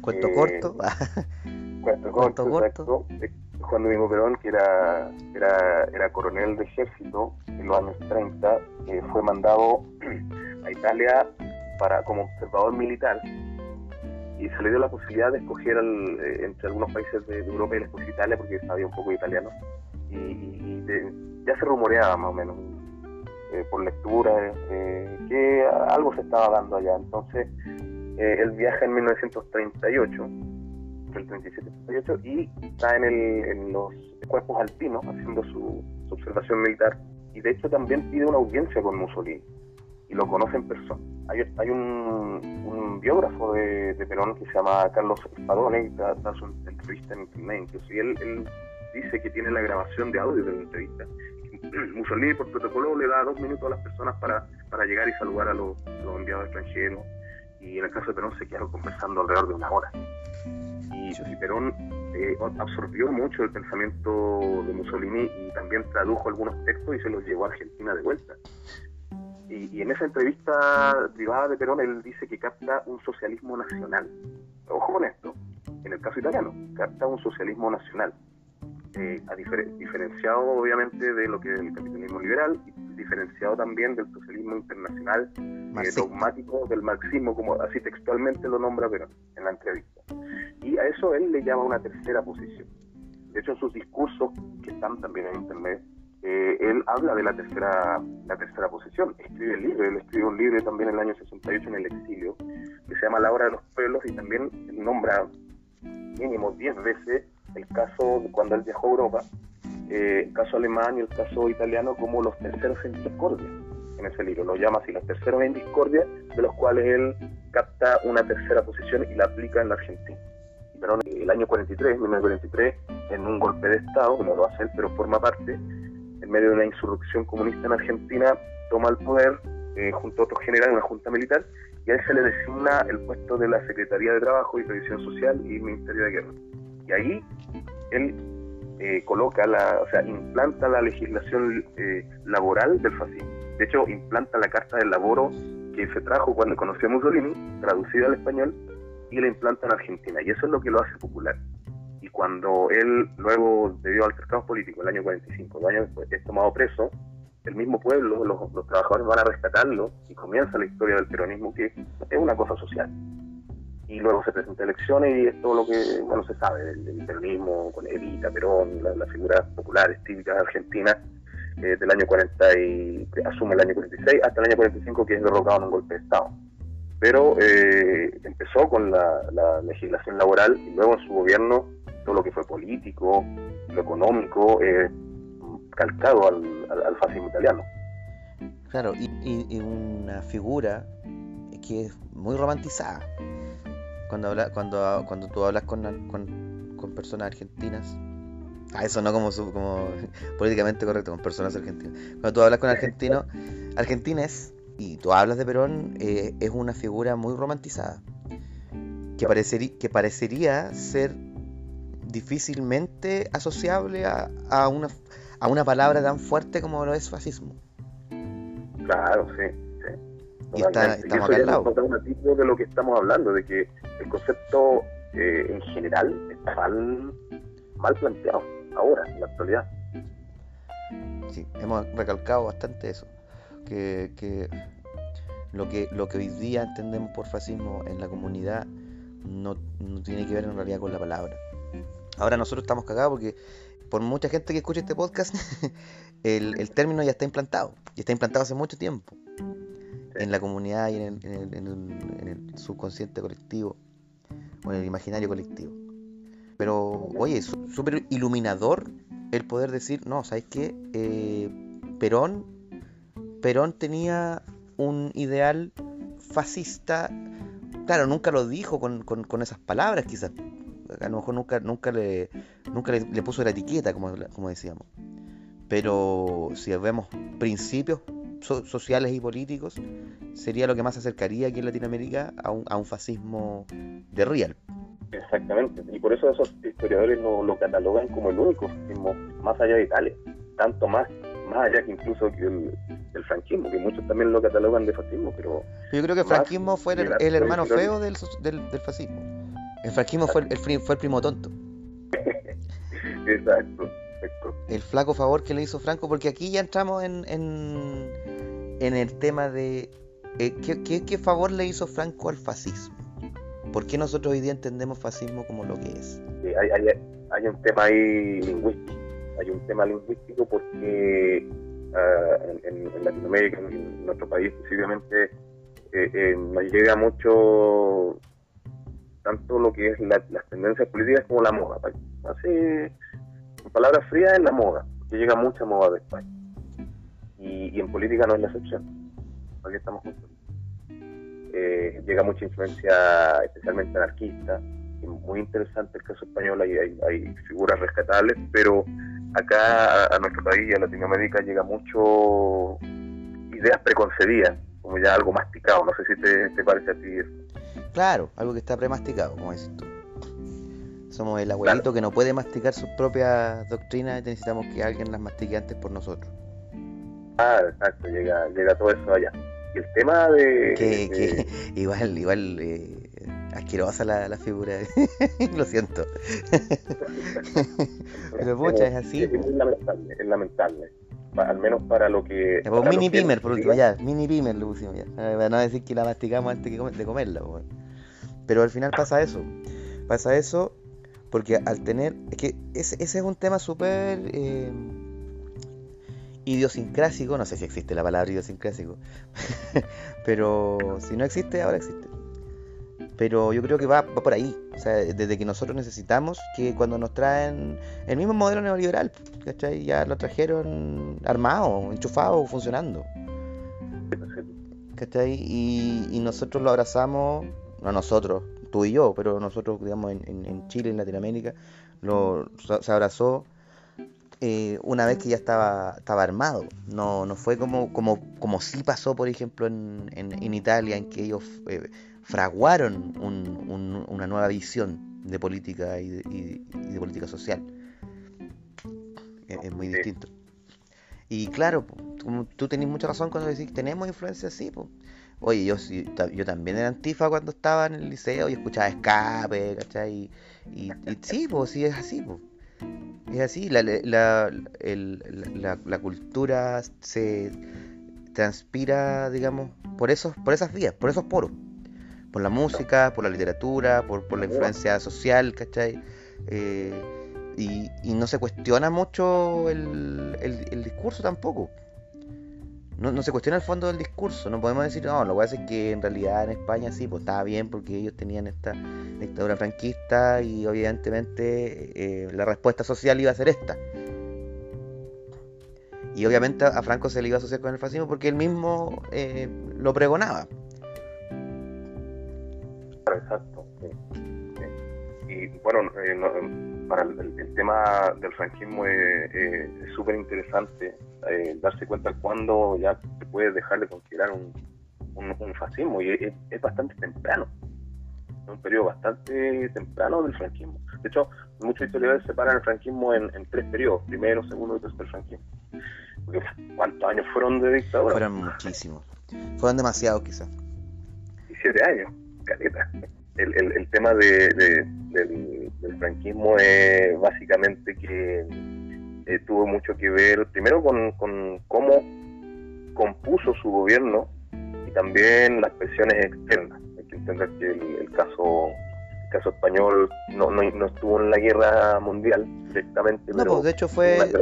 Cuento Eh, corto. Cuento corto, corto. exacto. Eh, Juan Domingo Perón, que era, era, era coronel de ejército en los años 30, eh, fue mandado a Italia para, como observador militar y se le dio la posibilidad de escoger al- eh, entre algunos países de, Europa y le escogió Italia porque sabía un poco de italiano. Y, y- y ya se rumoreaba más o menos eh, por lectura eh, que algo se estaba dando allá. Entonces, él viaja en 1938 el 37-38 y está en, el, en los cuerpos alpinos haciendo su, su observación militar y de hecho también pide una audiencia con Mussolini y lo conoce en persona. Hay, hay un, un biógrafo de, de Perón que se llama Carlos Spadone que da, da su entrevista en internet incluso y él, él dice que tiene la grabación de audio de la entrevista y Mussolini por protocolo le da dos minutos a las personas para, para llegar y saludar a los, los enviados extranjeros y en el caso de Perón se quedaron conversando alrededor de una hora. Y, y Perón eh, absorbió mucho el pensamiento de Mussolini y también tradujo algunos textos y se los llevó a Argentina de vuelta. Y, y en esa entrevista privada de Perón él dice que capta un socialismo nacional. Ojo con esto, en el caso italiano, capta un socialismo nacional. Eh, a difer- diferenciado obviamente de lo que es el capitalismo liberal, y diferenciado también del socialismo internacional eh, dogmático del marxismo, como así textualmente lo nombra Perón en la entrevista. Y a eso él le llama una tercera posición. De hecho, en sus discursos, que están también en internet, eh, él habla de la tercera, la tercera posición. Escribe el libro, él escribe un libro también en el año 68 en el exilio, que se llama La hora de los pueblos y también nombra mínimo 10 veces el caso cuando él viajó a Europa, eh, el caso alemán y el caso italiano como los terceros en discordia en ese libro, lo llama así, los terceros en discordia, de los cuales él capta una tercera posición y la aplica en la Argentina. Pero en el año 43, 1943, en un golpe de Estado, no lo hace él, pero forma parte, en medio de una insurrección comunista en Argentina, toma el poder eh, junto a otros generales, una junta militar, y a él se le designa el puesto de la Secretaría de Trabajo y Previsión Social y Ministerio de Guerra. Y ahí él eh, coloca, o sea, implanta la legislación eh, laboral del fascismo. De hecho, implanta la Carta del Laboro que se trajo cuando conoció a Mussolini, traducida al español, y la implanta en Argentina. Y eso es lo que lo hace popular. Cuando él, luego, debido a altercados políticos, el año 45, dos años después, es tomado preso, el mismo pueblo, los, los trabajadores van a rescatarlo y comienza la historia del peronismo, que es una cosa social y luego se presenta elecciones y es todo lo que bueno se sabe del, del peronismo con Evita, Perón, la- las figuras populares típicas argentinas eh, del año 40 y que asume el año 46 hasta el año 45 que es derrocado en un golpe de Estado. Pero eh, empezó con la, la legislación laboral y luego en su gobierno todo lo que fue político, lo económico, eh, calcado al, al, al fascismo italiano. Claro, y, y- y una figura que es muy romantizada. Cuando, habla, cuando, cuando tú hablas con, con, con personas argentinas, ah, eso no como, como políticamente correcto, con personas argentinas. Cuando tú hablas con argentinos, argentines, y tú hablas de Perón, eh, es una figura muy romantizada. Que, que parecería ser difícilmente asociable a, a, una, a una palabra tan fuerte como lo es fascismo. Claro, sí. sí. Y está- estamos acá al lado. de lo que estamos hablando, de que el concepto eh, en general está mal, mal planteado ahora, en la actualidad. Sí, hemos recalcado bastante eso. Que, que lo que lo que hoy día entendemos por fascismo en la comunidad no, no tiene que ver en realidad con la palabra. Ahora nosotros estamos cagados porque por mucha gente que escucha este podcast, el, el término ya está implantado. Y está implantado hace mucho tiempo. En la comunidad y en el, en el- en el- en el subconsciente colectivo. O en el imaginario colectivo. Pero, oye, súper iluminador el poder decir, no, ¿sabes qué? Eh, Perón, Perón tenía un ideal fascista, claro, nunca lo dijo con, con- con esas palabras, quizás, a lo mejor nunca, nunca, le, nunca le, le puso la etiqueta, como, como decíamos. Pero si vemos principios so- sociales y políticos, sería lo que más se acercaría aquí en Latinoamérica a un, a un fascismo de real. Exactamente. Y por eso esos historiadores lo, lo catalogan como el único fascismo más allá de Italia. Tanto más, más allá que incluso el, el franquismo, que muchos también lo catalogan de fascismo, pero Yo creo que el franquismo fue el, hermano feo del, del, del fascismo. El franquismo fue el, fue el primo tonto. exacto, exacto. El flaco favor que le hizo Franco, porque aquí ya entramos en, en, en el tema de eh, ¿qué, qué, qué favor le hizo Franco al fascismo. ¿Por qué nosotros hoy día entendemos fascismo como lo que es? Hay, hay, hay un tema ahí lingüístico. Hay un tema lingüístico porque en, en- en Latinoamérica, en nuestro país específicamente, eh, eh, nos llega mucho tanto lo que es la- las tendencias políticas como la moda. Así, en palabras frías, es la moda, que llega mucha moda de España. Y, en política no es la excepción. Aquí estamos juntos. Eh, llega mucha influencia, especialmente anarquista, muy interesante el caso español, hay, hay, figuras rescatables, pero acá a, nuestro país a Latinoamérica llega mucho ideas preconcebidas, como ya algo masticado. No sé si te, te parece a ti eso. Claro, algo que está premasticado, como dices tú. Somos el abuelito que no puede masticar sus propias doctrinas y necesitamos que alguien las mastique antes por nosotros. Ah, exacto, llega, llega todo eso allá. Y el tema de... Que, de- que igual, igual eh, asquerosa la, la figura. Lo siento. Pero pucha, es así. Es, es lamentable, es lamentable. Al menos para lo que... Pues, para mini pimer, por último, ya. Mini pimer lo pusimos ya. Para no decir que la masticamos antes de comerla. pues. Pero al final pasa eso. Pasa eso porque al tener. Es que ese, ese es un tema súper. eh, idiosincrásico. No sé si existe la palabra idiosincrásico. Pero si no existe, ahora existe. Pero yo creo que va, va por ahí. O sea, desde que nosotros necesitamos que cuando nos traen el mismo modelo neoliberal, ¿cachai? Ya lo trajeron armado, enchufado, funcionando. ¿Cachai? Y, y nosotros lo abrazamos, no nosotros, tú y yo, pero nosotros, digamos, en, en- en Chile, en Latinoamérica, lo, se abrazó eh, una vez que ya estaba, estaba armado. No, no fue como, como, como sí pasó, por ejemplo, en, en, en Italia, en que ellos eh, fraguaron un- un- una nueva visión de política y de, y- y de política social. Es, es muy Sí. distinto. Y claro, como tú tenés mucha razón cuando decís que tenemos influencia así, po. Oye, yo, yo también era antifa cuando estaba en el liceo y escuchaba escape, ¿cachai? Y, sí, pues sí, es así, po. Es así, la, la, la- cultura se transpira, digamos, por esos, por esas vías, por esos poros. Por la música, por la literatura, por, por la influencia social, ¿cachai? Eh, y, y no se cuestiona mucho el- el discurso tampoco. No, no se cuestiona el fondo del discurso. No podemos decir, no, lo que pasa es que en realidad en España sí, pues estaba bien porque ellos tenían esta dictadura franquista y obviamente eh, la respuesta social iba a ser esta. Y obviamente a Franco se le iba a asociar con el fascismo porque él mismo eh, lo pregonaba. Exacto. Y bueno, eh, no, para el, el tema del franquismo es eh, es súper interesante eh, darse cuenta cuándo ya se puede dejar de considerar un, un, un fascismo y es, es bastante temprano. Es un periodo bastante temprano del franquismo. De hecho, muchos historiadores separan el franquismo en, en tres periodos, primero, segundo y tercer franquismo. Porque, ¿Cuántos años fueron de dictadura? Fueron muchísimos. Fueron demasiados quizás. 17 años, caleta. El, el, el tema de, de- del, del franquismo es básicamente que eh, tuvo mucho que ver, primero con, con cómo compuso su gobierno y también las presiones externas. Hay que entender que el, el caso el caso español no, no, no estuvo en la guerra mundial directamente, No, pero pues de hecho fue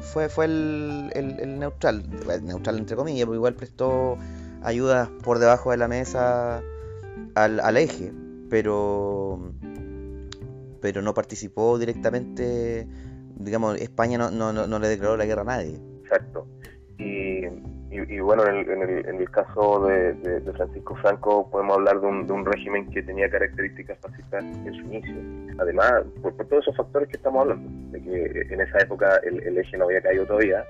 fue, fue el, el- el neutral, neutral entre comillas, porque igual prestó ayudas por debajo de la mesa al, al eje, pero pero no participó directamente, digamos, España no, no, no, no le declaró la guerra a nadie. Exacto. Y, y, y bueno, en el, en, el, en el caso de, de- Francisco Franco podemos hablar de un, de un régimen que tenía características fascistas en su inicio. Además, por, por todos esos factores que estamos hablando, de que en esa época el, el eje no había caído todavía.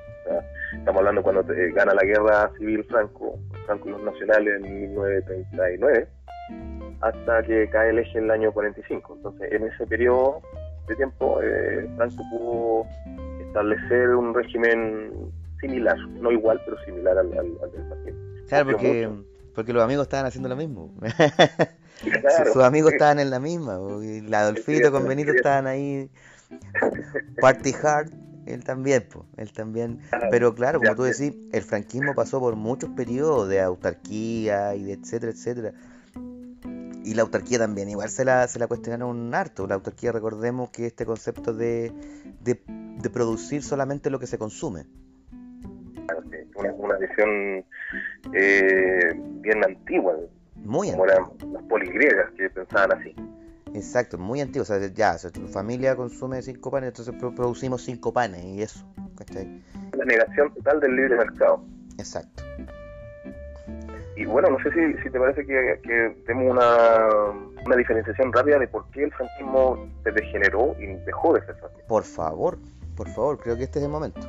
Estamos hablando cuando te- gana la guerra civil Franco, Franco y los nacionales en 1939, hasta que cae el eje en el año 45. Entonces, en ese periodo de tiempo, eh, Franco pudo establecer un régimen similar, no igual, pero similar al, al, al del fascismo. Claro, porque, porque los amigos estaban haciendo lo mismo. Claro, Sus amigos estaban en la misma. po, y La Adolfito Sí, con Benito sí. estaban ahí. Party hard. Él también, pues, él también. Pero claro, como tú decís, el franquismo pasó por muchos periodos de autarquía y de etcétera, etcétera. Y la autarquía también, igual se la, se la cuestionaron harto. La autarquía, recordemos que este concepto de, de, de producir solamente lo que se consume. una, una visión eh, bien antigua, Muy como antiguo. eran las poligriegas que pensaban así. Exacto, muy antiguo. O sea, ya, o sea, tu familia consume cinco panes, entonces pro- producimos cinco panes y eso. ¿cachai? La negación total del libre mercado. Exacto. Y bueno, no sé si, si te parece que, que demos una, una diferenciación rápida de por qué el franquismo se degeneró y dejó de ser franquismo. Por favor, Por favor, creo que este es el momento.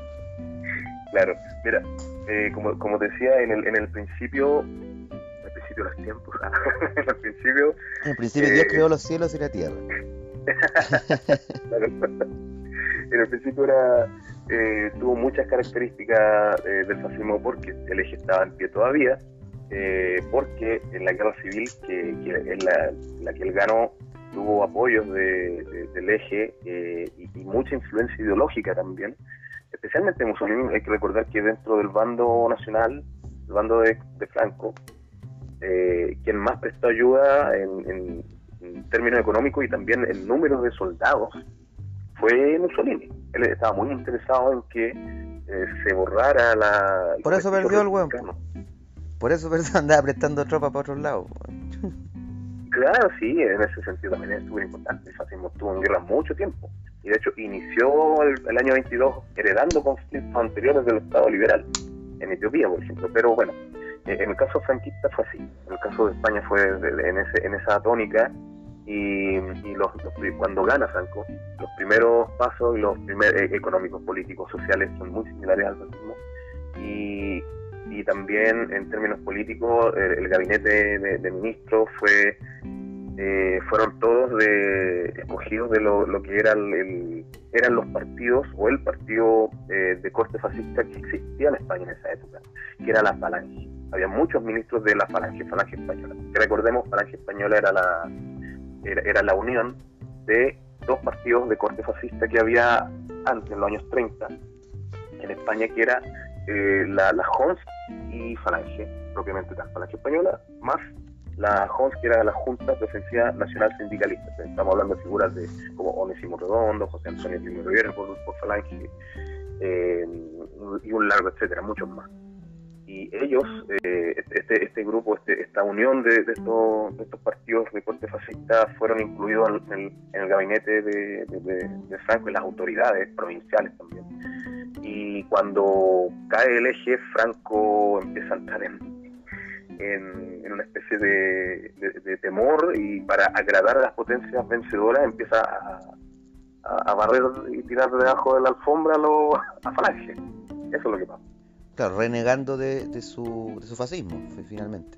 Claro, mira, eh, como, como decía en el, en el principio, en el principio de los tiempos, en el principio, En principio Eh, Dios creó los cielos y la tierra. claro, en el principio era, eh, tuvo muchas características eh, del fascismo porque el eje estaba en pie todavía, eh, porque en la guerra civil que, que en la, la que él ganó tuvo apoyos de- de- del eje eh, y, y mucha influencia ideológica también, especialmente Mussolini. Hay que recordar que dentro del bando nacional, el bando de, de Franco, eh, quien más prestó ayuda en, en- en términos económicos y también en números de soldados fue Mussolini. Él estaba muy interesado en que eh, se borrara la... Por eso perdió el weón. Por eso por andaba prestando tropas para otros lados. Claro, sí, en ese sentido también es súper importante. El fascismo estuvo en guerra mucho tiempo. Y de hecho inició el, el año 22 heredando conflictos anteriores del Estado liberal, en Etiopía, por ejemplo. Pero bueno, eh, en el caso franquista fue así. En el caso de España fue en, ese, en esa tónica. Y, y los, los cuando gana Franco, los primeros pasos, los primeros económicos, políticos, sociales son muy similares al fascismo. Y, y también en términos políticos, el, gabinete de, ministros fue eh, fueron todos de, escogidos de lo, que era el- el- eran los partidos o el partido eh, de corte fascista que existía en España en esa época, que era la Falange. Había muchos ministros de la Falange, Falange Española. Que recordemos, Falange Española era la, era, era la unión de dos partidos de corte fascista que había antes, en los años 30, en España, que era eh, la, la Hons y Falange, propiamente tal, Falange Española, más la JONS, que era la Junta de Ofensiva Nacional Sindicalista. Estamos hablando de figuras de como Onésimo Redondo, José Antonio Primo Rivera por, por Falange, eh, y un largo etcétera, muchos más. Y ellos, eh, este, este grupo, este, esta unión de, de estos, de estos partidos de corte fascista fueron incluidos en el, en el gabinete de, de- Franco y las autoridades provinciales también. Y cuando cae el eje, Franco empieza a entrar en, en, en una especie de, de- de temor y para agradar a las potencias vencedoras empieza a, a- a barrer y tirar debajo de la alfombra a, los a Falange. Eso es lo que pasa. Claro, renegando de, de su, de su fascismo, fi- finalmente.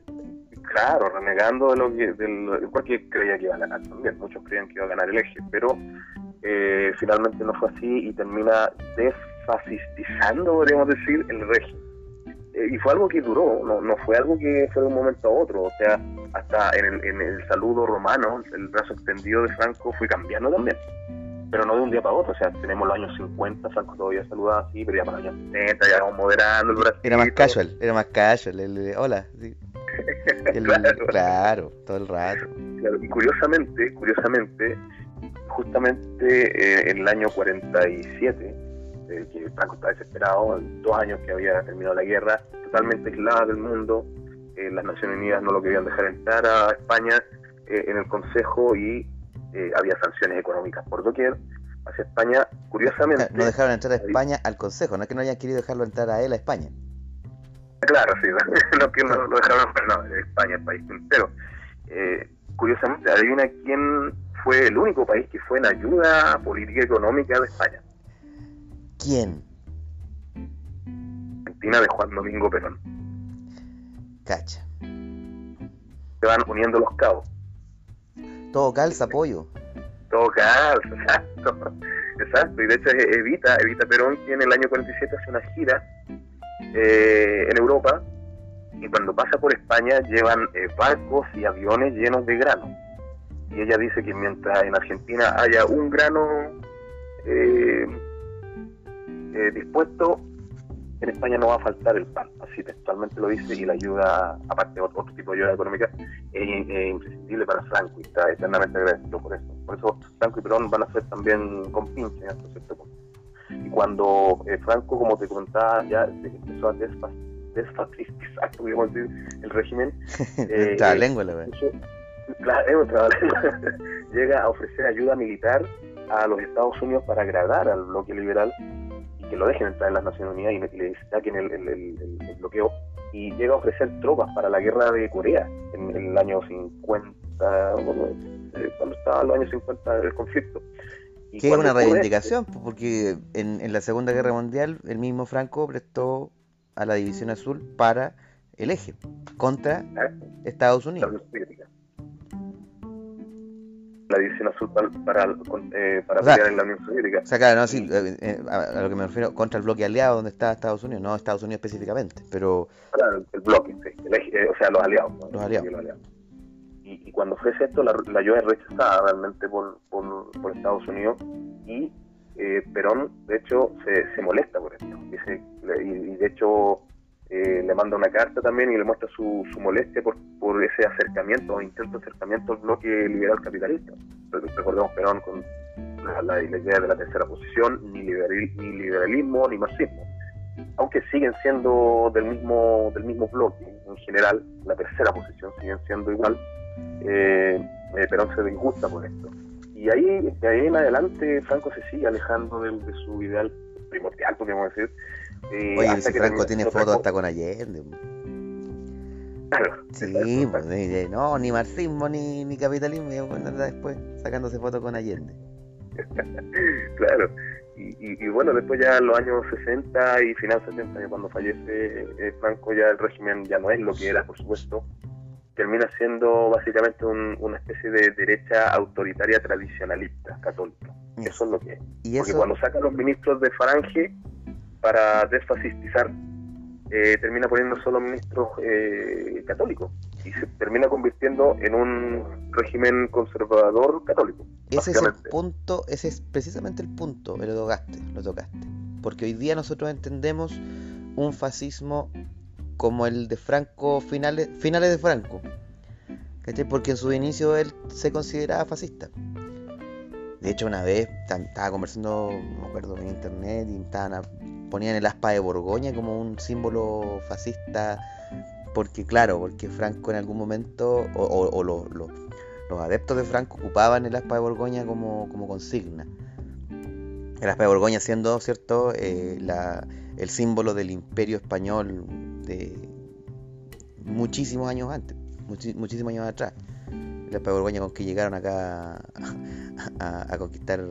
Claro, renegando de lo que, del, porque creía que iba a ganar también. Muchos creían que iba a ganar el eje, pero eh, finalmente no fue así y termina desfascistizando, podríamos decir, el régimen. Eh, y fue algo que duró, no, no fue algo que fue de un momento a otro. O sea, hasta en el, en el saludo romano, el brazo extendido de Franco fue cambiando también. Pero no de un día para otro, o sea, tenemos los años 50, Franco todavía saludaba así, pero ya para los años 70 ya vamos moderando el brazo. Era más casual, era más casual. El, de, hola. sí. El- Claro. claro, todo el rato. Claro, y curiosamente, curiosamente, justamente eh, en el año 47, eh, que Franco estaba desesperado, en dos años que había terminado la guerra, totalmente aislada del mundo, eh, las Naciones Unidas no lo querían dejar entrar a España eh, en el Consejo y eh, había sanciones económicas por doquier hacia España. Curiosamente, No dejaron entrar a España al Consejo, no es que no hayan querido dejarlo entrar a él a España. Claro, sí, no que no lo dejaron, pero no, España, el país entero. Eh, curiosamente, adivina quién fue el único país que fue en ayuda política y económica de España. ¿Quién? Argentina de Juan Domingo Perón. Cacha. Se van uniendo los cabos. Todo calza, apoyo. Todo calza, exacto. Exacto, y de hecho Evita, Evita Perón, que en el año 47 hace una gira eh, en Europa, y cuando pasa por España llevan eh, barcos y aviones llenos de grano. Y ella dice que mientras en Argentina haya un grano eh, eh, dispuesto, en España no va a faltar el pan. Así textualmente lo dice, y la ayuda, aparte de otro, otro tipo de ayuda económica, es, es imprescindible para Franco y está eternamente agradecido por eso. Por eso Franco y Perón van a ser también compinches cierto punto. Y cuando eh, Franco, como te comentaba, ya empezó a desfa- desfascistizar, podríamos decir, el régimen, eh, Nuestra lengua, la verdad. claro, llega a ofrecer ayuda militar a los Estados Unidos para agradar al bloque liberal que lo dejen entrar en las Naciones Unidas y le, saquen el, el- el- bloqueo. Y llega a ofrecer tropas para la guerra de Corea en, en el año 50, bueno, eh, cuando estaba en los años 50 el conflicto. Y Que es una reivindicación, po, porque en, en la Segunda Guerra Mundial el mismo Franco prestó a la División Azul para el eje, contra Estados Unidos. La división azul para, eh, para O sea, pelear en la Unión Soviética. O sea, claro, no, sí, eh, eh, a, lo que me refiero, contra el bloque aliado donde está Estados Unidos, no Estados Unidos específicamente, pero Claro, el bloque, sí, el eje- eh, o sea, los aliados. ¿no? Los aliados. Y, y cuando ofrece esto, la, la ayuda es rechazada realmente por, por, por Estados Unidos y eh, Perón, de hecho, se, se molesta por esto. Dice, y, y de hecho, eh, le manda una carta también y le muestra su, su molestia por, por ese acercamiento o intento de acercamiento al bloque liberal capitalista. Re- Recordemos Perón con la, idea de la tercera posición, ni, liberal- ni liberalismo ni marxismo aunque siguen siendo del mismo del mismo bloque en general, la tercera posición siguen siendo igual, eh, eh, Perón se disgusta por esto. Y ahí, de ahí en adelante Franco se sigue alejando del- de, su ideal primordial, podríamos decir. Oye, ese Franco tiene fotos hasta con Allende. Claro, Sí, pues, no, ni marxismo ni, ni capitalismo, y bueno, después sacándose fotos con Allende. claro. Y, y- y bueno, después ya en los años 60 y final 70, ya cuando fallece eh, Franco, ya el régimen ya no es lo que era, por supuesto. Termina siendo básicamente un- una especie de derecha autoritaria tradicionalista, católica. Eso es lo que es. Y Porque eso, cuando saca a los ministros de Falange para desfascistizar, eh, termina poniendo solo ministros eh, católicos y se termina convirtiendo en un régimen conservador católico. ese es el punto, ese es precisamente el punto, lo tocaste, lo tocaste. Porque hoy día nosotros entendemos un fascismo como el de Franco, finales, finales de Franco. ¿cachai? Porque en su inicio él se consideraba fascista. De hecho, una vez estaba conversando, no me acuerdo, en internet y estaban a- ponían el aspa de Borgoña como un símbolo fascista. Porque, claro, porque Franco en algún momento, o, o- o lo- lo- los adeptos de Franco ocupaban el aspa de Borgoña como, consigna. El aspa de Borgoña siendo, ¿cierto?, Eh, la- el símbolo del imperio español de muchísimos años antes, muchísimos años atrás. El aspa de Borgoña con que llegaron acá a conquistar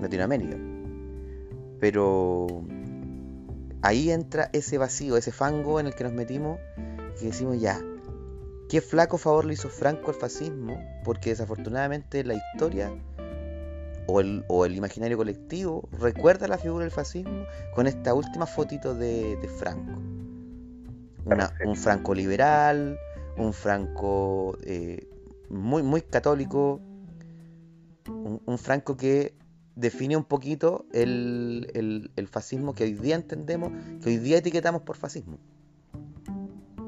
Latinoamérica. Pero ahí entra ese vacío, ese fango en el que nos metimos, que decimos ya, qué flaco favor le hizo Franco al fascismo, porque desafortunadamente la historia o el, o el imaginario colectivo recuerda la figura del fascismo con esta última fotito de, de Franco. Una- un Franco liberal, un Franco eh, muy, muy católico, un, un Franco que define un poquito el, el- el fascismo que hoy día entendemos, que hoy día etiquetamos por fascismo.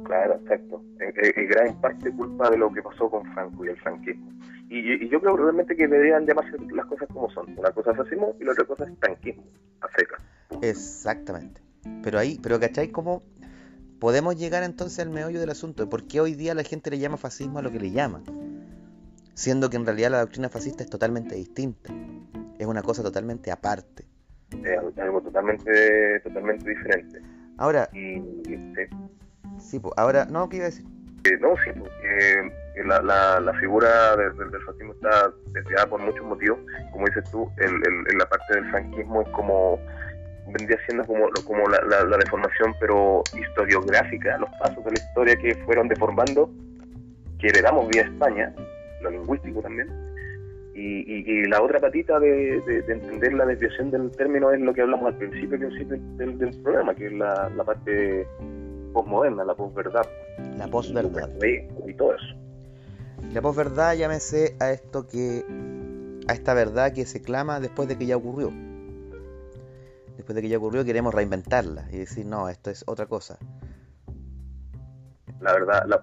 Claro, exacto. En, en- en gran parte culpa de lo que pasó con Franco y el franquismo. Y, y- y yo creo realmente que deberían llamarse las cosas como son. Una cosa es fascismo y la otra cosa es franquismo, a seca. Exactamente. Pero ahí, pero ¿cachai cómo podemos llegar entonces al meollo del asunto? ¿Por qué hoy día la gente le llama fascismo a lo que le llama? Siendo que en realidad la doctrina fascista es totalmente distinta. Es una cosa totalmente aparte. Es algo totalmente, totalmente diferente. Ahora, Y, y- sí. pues, ahora, no, ¿qué iba a decir? Eh, no, sí, porque eh, la, la, la figura de- de- del fascismo está desviada por muchos motivos. Como dices tú, el, el- en la parte del franquismo es como vendría siendo como, como la, la- la deformación, pero historiográfica, los pasos de la historia que fueron deformando, que heredamos vía España, lo lingüístico también. Y, y- y la otra patita de, de- de entender la desviación del término es lo que hablamos al principio, principio del, del programa, que es la, la parte posmoderna, la posverdad. La posverdad. Y, y todo eso. La posverdad llámese a esto que. a esta verdad que se clama después de que ya ocurrió. Después de que ya ocurrió, queremos reinventarla y decir, no, esto es otra cosa. La verdad, la-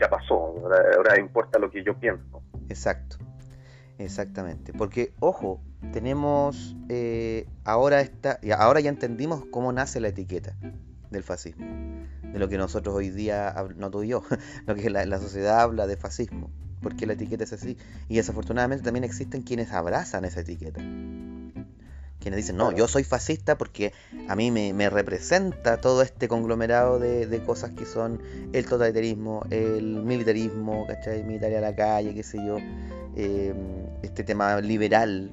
ya pasó, ahora, importa lo que yo pienso. Exacto, exactamente. Porque, ojo, tenemos eh, ahora esta, ahora ya entendimos cómo nace la etiqueta del fascismo, de lo que nosotros hoy día, no tú y yo, lo que la, la sociedad habla de fascismo, porque la etiqueta es así. Y desafortunadamente también existen quienes abrazan esa etiqueta. Quienes dicen, no, yo soy fascista porque a mí me, me representa todo este conglomerado de, de cosas que son el totalitarismo, el militarismo, ¿cachai? Militar a la calle, qué sé yo, eh, este tema liberal,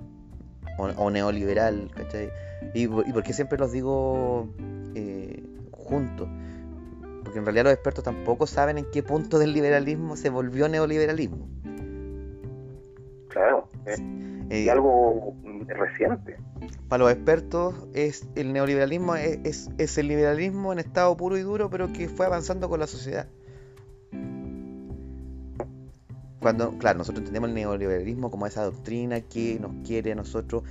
o, o neoliberal, ¿cachai? Y, y por qué siempre los digo eh, juntos, porque en realidad los expertos tampoco saben en qué punto del liberalismo se volvió neoliberalismo. Claro, es Eh, algo reciente. para los expertos es el neoliberalismo es, es- es el liberalismo en estado puro y duro, pero que fue avanzando con la sociedad. Cuando, claro, nosotros entendemos el neoliberalismo como esa doctrina que nos quiere a nosotros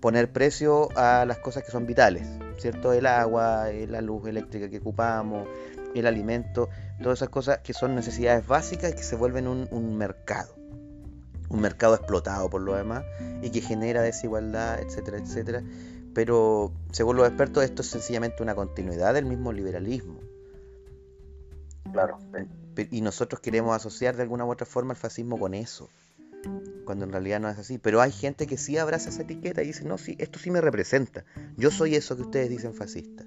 poner precio a las cosas que son vitales, ¿cierto? El agua, eh, la luz eléctrica que ocupamos, el alimento, todas esas cosas que son necesidades básicas y que se vuelven un, un mercado. Un mercado explotado por lo demás y que genera desigualdad, etcétera, etcétera. Pero según los expertos esto es sencillamente una continuidad del mismo liberalismo. Claro, sí. Y nosotros queremos asociar de alguna u otra forma el fascismo con eso, cuando en realidad no es así. Pero hay gente que sí abraza esa etiqueta y dice, no, sí, esto sí me representa. Yo soy eso que ustedes dicen fascista.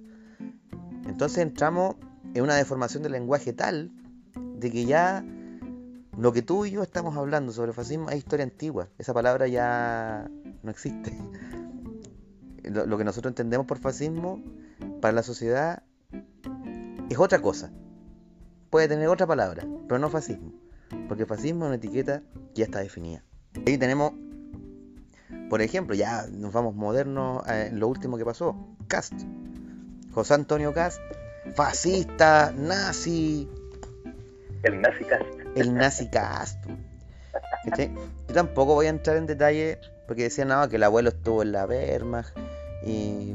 Entonces entramos en una deformación del lenguaje tal de que ya lo que tú y yo estamos hablando sobre fascismo es historia antigua. Esa palabra ya no existe. Lo, que nosotros entendemos por fascismo para la sociedad es otra cosa puede tener otra palabra, pero no fascismo. Porque fascismo es una etiqueta que ya está definida. Ahí tenemos, por ejemplo, ya nos vamos modernos a lo último que pasó. Cast. José Antonio Cast, fascista, nazi, El nazi cast. El nazi Cast. Yo tampoco voy a entrar en detalle porque decían nada que el abuelo estuvo en la Wehrmacht y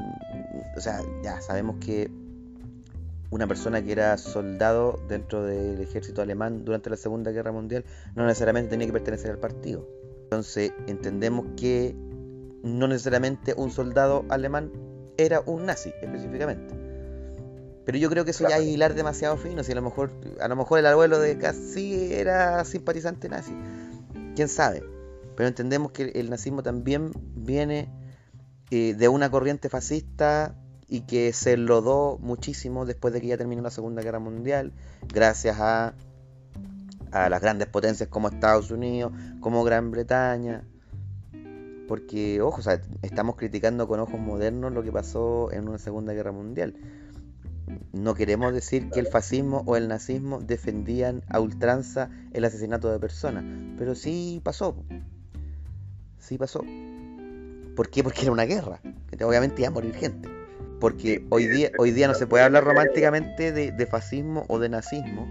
o sea, ya sabemos que una persona que era soldado dentro del ejército alemán durante la Segunda Guerra Mundial no necesariamente tenía que pertenecer al partido. Entonces entendemos que no necesariamente un soldado alemán era un nazi específicamente. Pero yo creo que eso ya es hilar demasiado fino. Si a lo mejor, a lo mejor el abuelo de casi era simpatizante nazi. Quién sabe. Pero entendemos que el nazismo también viene eh, de una corriente fascista y que se enlodó muchísimo después de que ya terminó la Segunda Guerra Mundial, gracias a, a las grandes potencias como Estados Unidos, como Gran Bretaña. Porque, ojo, o sea, estamos criticando con ojos modernos lo que pasó en una Segunda Guerra Mundial. No queremos decir que el fascismo o el nazismo defendían a ultranza el asesinato de personas, pero sí pasó. Sí pasó. ¿Por qué? Porque era una guerra. que Obviamente iba a morir gente. Porque hoy día, hoy día no se puede hablar románticamente de, de fascismo o de nazismo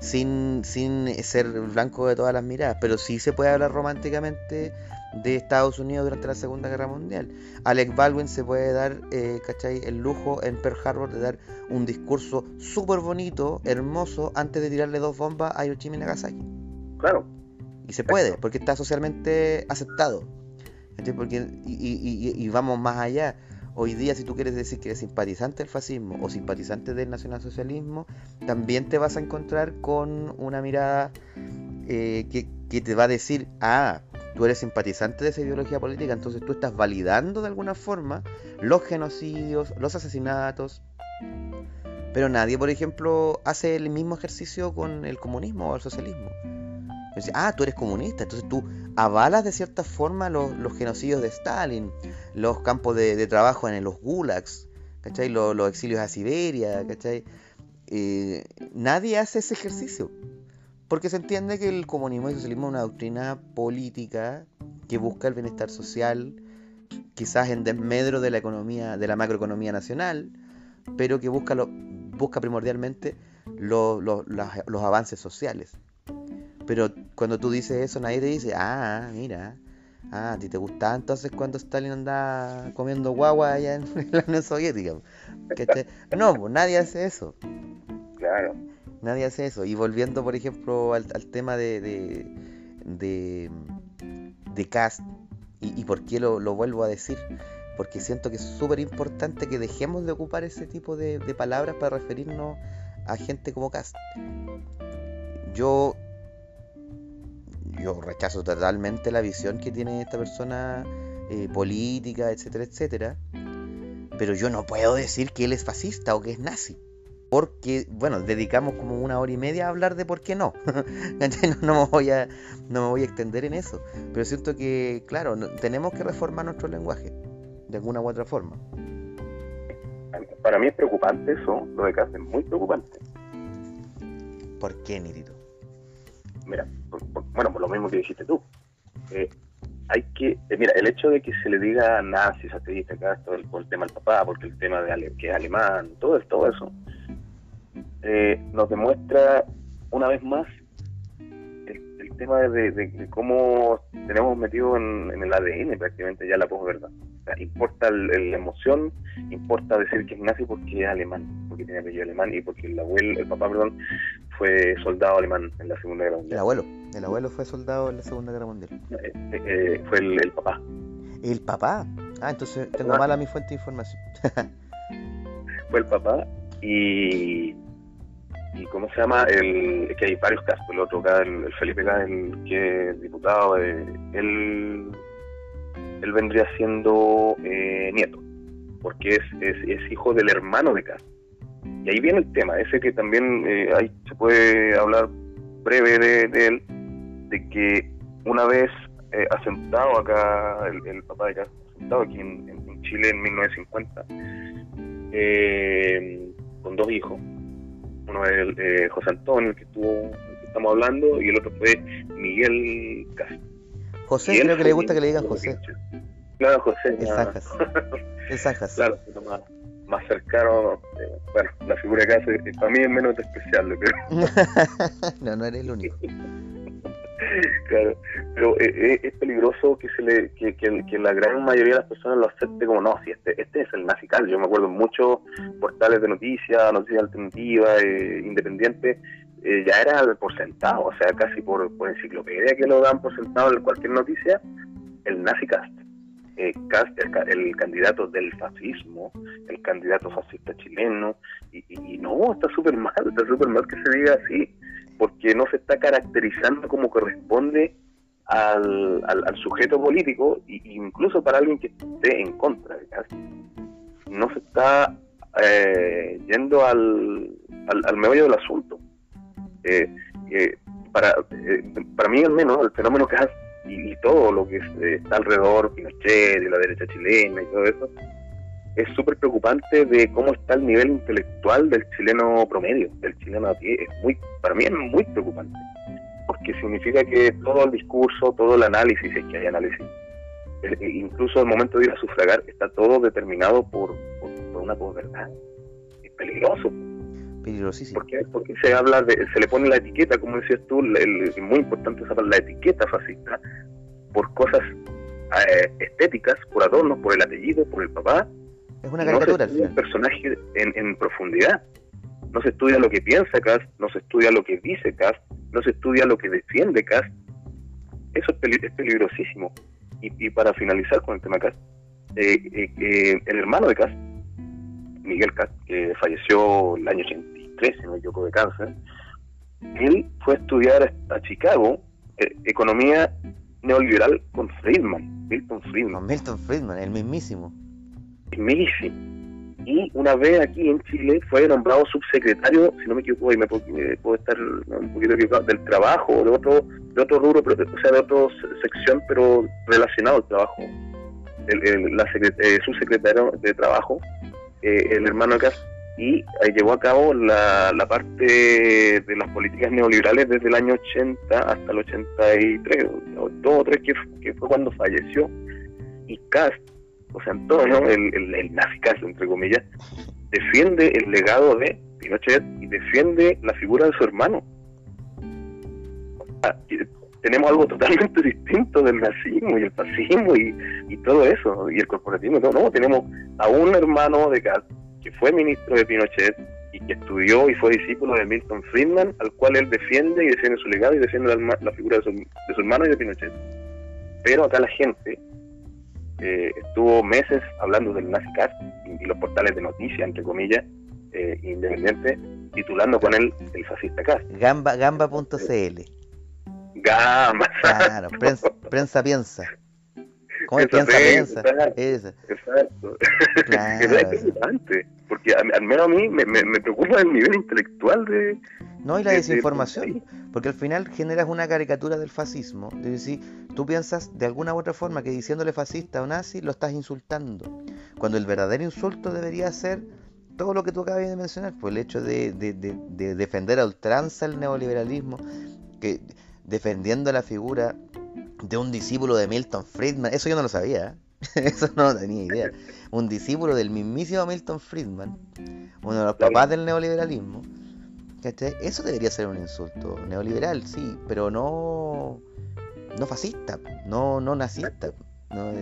sin, sin ser blanco de todas las miradas, pero sí se puede hablar románticamente de Estados Unidos durante la Segunda Guerra Mundial. Alec Baldwin se puede dar, eh, ¿cachai? El lujo en Pearl Harbor de dar un discurso súper bonito, hermoso, antes de tirarle dos bombas a Hiroshima y Nagasaki. Claro, Y se puede, porque está socialmente aceptado. ¿cachai? Porque, y, y- y- y vamos más allá. Hoy día, si tú quieres decir que eres simpatizante del fascismo o simpatizante del nacionalsocialismo, también te vas a encontrar con una mirada eh, que, que te va a decir, ah, tú eres simpatizante de esa ideología política, entonces tú estás validando de alguna forma los genocidios, los asesinatos. Pero nadie, por ejemplo, hace el mismo ejercicio con el comunismo o el socialismo. Ah, tú eres comunista, entonces tú avalas de cierta forma los, genocidios de Stalin, los campos de, trabajo en los gulags, ¿cachai? Los, exilios a Siberia, ¿cachai? Nadie hace ese ejercicio, porque se entiende que el comunismo y el socialismo es una doctrina política que busca el bienestar social, quizás en desmedro de la economía, de la macroeconomía nacional, pero que busca, lo, busca primordialmente lo- los avances sociales. Pero cuando tú dices eso, nadie te dice, ah, mira, ah, a ti te gustaba entonces cuando Stalin andaba comiendo guagua allá en la Unión Soviética. No, pues nadie hace eso. claro. Nadie hace eso. Y volviendo, por ejemplo, al, tema de, de, de, Cast, y, por qué lo, lo vuelvo a decir, porque siento que es súper importante que dejemos de ocupar ese tipo de, de palabras para referirnos a gente como Cast. Yo, yo rechazo totalmente la visión que tiene esta persona eh, política, etcétera, etcétera. Pero yo no puedo decir que él es fascista o que es nazi. Porque, bueno, dedicamos como una hora y media a hablar de por qué no. No, me voy a, no me voy a extender en eso. Pero siento que, claro, no- tenemos que reformar nuestro lenguaje, de alguna u otra forma. Para mí es preocupante eso, lo de Cast es muy preocupante. ¿Por qué, Nitito? Mira, por- por- bueno, por lo mismo que dijiste tú. Eh, hay que, eh, mira, el hecho de que se le diga nazis, ateísta, acá, todo el, por el tema del papá, porque el tema de ale- que es alemán, todo, todo eso, eh, nos demuestra una vez más el, tema de, cómo tenemos metido en, el ADN prácticamente ya la posverdad. O sea, importa el- el- la emoción, importa decir que es nazi porque es alemán, porque tiene apellido alemán y porque el abuelo, el papá, perdón, fue soldado alemán en la Segunda Guerra El Mundial. abuelo. El abuelo fue soldado en la Segunda Guerra Mundial. Eh, eh, fue el, el papá. ¿El papá? Ah, entonces tengo Ah. mala mi fuente de información. Fue el papá y. ¿Y cómo se llama? El, que hay varios casos. El otro acá, el, el Felipe acá, el que es diputado, eh, él, él vendría siendo eh, nieto, porque es, es, es hijo del hermano de Cas. Y ahí viene el tema, ese que también eh, ahí se puede hablar breve de, de él, de que una vez eh, asentado acá, el, el papá de Cas, asentado aquí en, Chile en 1950, eh, con dos hijos. Uno es el, eh, José Antonio, el que estuvo, el que estamos hablando, y el otro fue Miguel Cas. José, creo que le gusta que le digan José. Claro, José. Es Zanjas. Claro, más, cercano. eh, bueno, la figura de Cas eh, para mí es menos despreciable, pero no, no eres el único. claro. Pero eh, eh, es peligroso que se le que, que, que la gran mayoría de las personas lo acepte como no, si este, este es el nazical. Yo me acuerdo en muchos portales de noticias, noticias alternativas, eh, independientes, eh, ya era por sentado, o sea, casi por, por enciclopedia que lo dan por sentado en cualquier noticia, el nazicast. Eh, el, ca- el candidato del fascismo, el candidato fascista chileno, y, y- no, está súper mal, está súper mal que se diga así, porque no se está caracterizando como corresponde al, al, al sujeto político, y incluso para alguien que esté en contra de no se está eh, yendo al, al, al meollo del asunto. Eh, eh, para, eh, para mí al menos el fenómeno Cast y, y todo lo que eh, está alrededor, Pinochet y la derecha chilena y todo eso, es súper preocupante de cómo está el nivel intelectual del chileno promedio, del chileno a pie. Es muy, para mí es muy preocupante, porque significa que todo el discurso, todo el análisis, si es que hay análisis, eh, eh, incluso al momento de ir a sufragar, está todo determinado por una posverdad. Es peligroso. Peligrosísimo. Porque, porque se habla de, se le pone la etiqueta, como decías tú, el, muy importante es la etiqueta fascista por cosas eh, estéticas, por adornos, por el apellido, por el papá. Es una caricatura. No se estudia. El personaje en, profundidad. No se estudia lo que piensa Cast, no se estudia lo que dice Cast, no se estudia lo que defiende Cast. Eso es, peli es peligrosísimo. Y, para finalizar con el tema Cast, eh, eh, eh, el hermano de Cast, Miguel Cast, que falleció el año 80, 2013, me equivoco de cáncer, él fue a estudiar a Chicago eh, economía neoliberal con Friedman, Milton Friedman. Milton Friedman, el mismísimo. El mismísimo. Y una vez aquí en Chile fue nombrado subsecretario, si no me equivoco, y me puedo, estar un poquito equivocado, del trabajo, de otro, de otro rubro, pero, o sea, de otra sección, pero relacionado al trabajo. El, el la secret, eh, subsecretario de trabajo, eh, el hermano de Castro y llevó a cabo la, la parte de las políticas neoliberales desde el año 80 hasta el 83, o tres, que, fue cuando falleció. Y Cast o sea, Antonio, el, el, el nazicazo, entre comillas, defiende el legado de Pinochet y defiende la figura de su hermano. Ah, tenemos algo totalmente distinto del nazismo y el fascismo y, y todo eso, y el corporativismo. y todo. No, tenemos a un hermano de Kat que fue ministro de Pinochet y que estudió y fue discípulo de Milton Friedman, al cual él defiende y defiende su legado y defiende la, figura de su, de su hermano y de Pinochet. Pero acá la gente eh, estuvo meses hablando del NaziCast y, y los portales de noticias, entre comillas, eh, independientes, titulando con él el fascista cast. Gamba, gamba.cl. Gama. Claro, prensa, prensa piensa. ¿Cómo es Esa piensa, fe, piensa? exacto. Esa. Exacto. Claro, es preocupante. porque al, menos a mí me, me, me preocupa el nivel intelectual de... No, y la de- de- desinformación. Porque al final generas una caricatura del fascismo. Es decir, tú piensas de alguna u otra forma que diciéndole fascista o nazi lo estás insultando. Cuando el verdadero insulto debería ser todo lo que tú acabas de mencionar, pues el hecho de- de defender a ultranza el neoliberalismo, que defendiendo la figura de un discípulo de Milton Friedman, eso yo no lo sabía, ¿eh? eso no tenía idea. Un discípulo del mismísimo Milton Friedman, uno de los papás del neoliberalismo. Eso debería ser un insulto. Neoliberal, sí, pero no. No fascista, no, no nazista. No.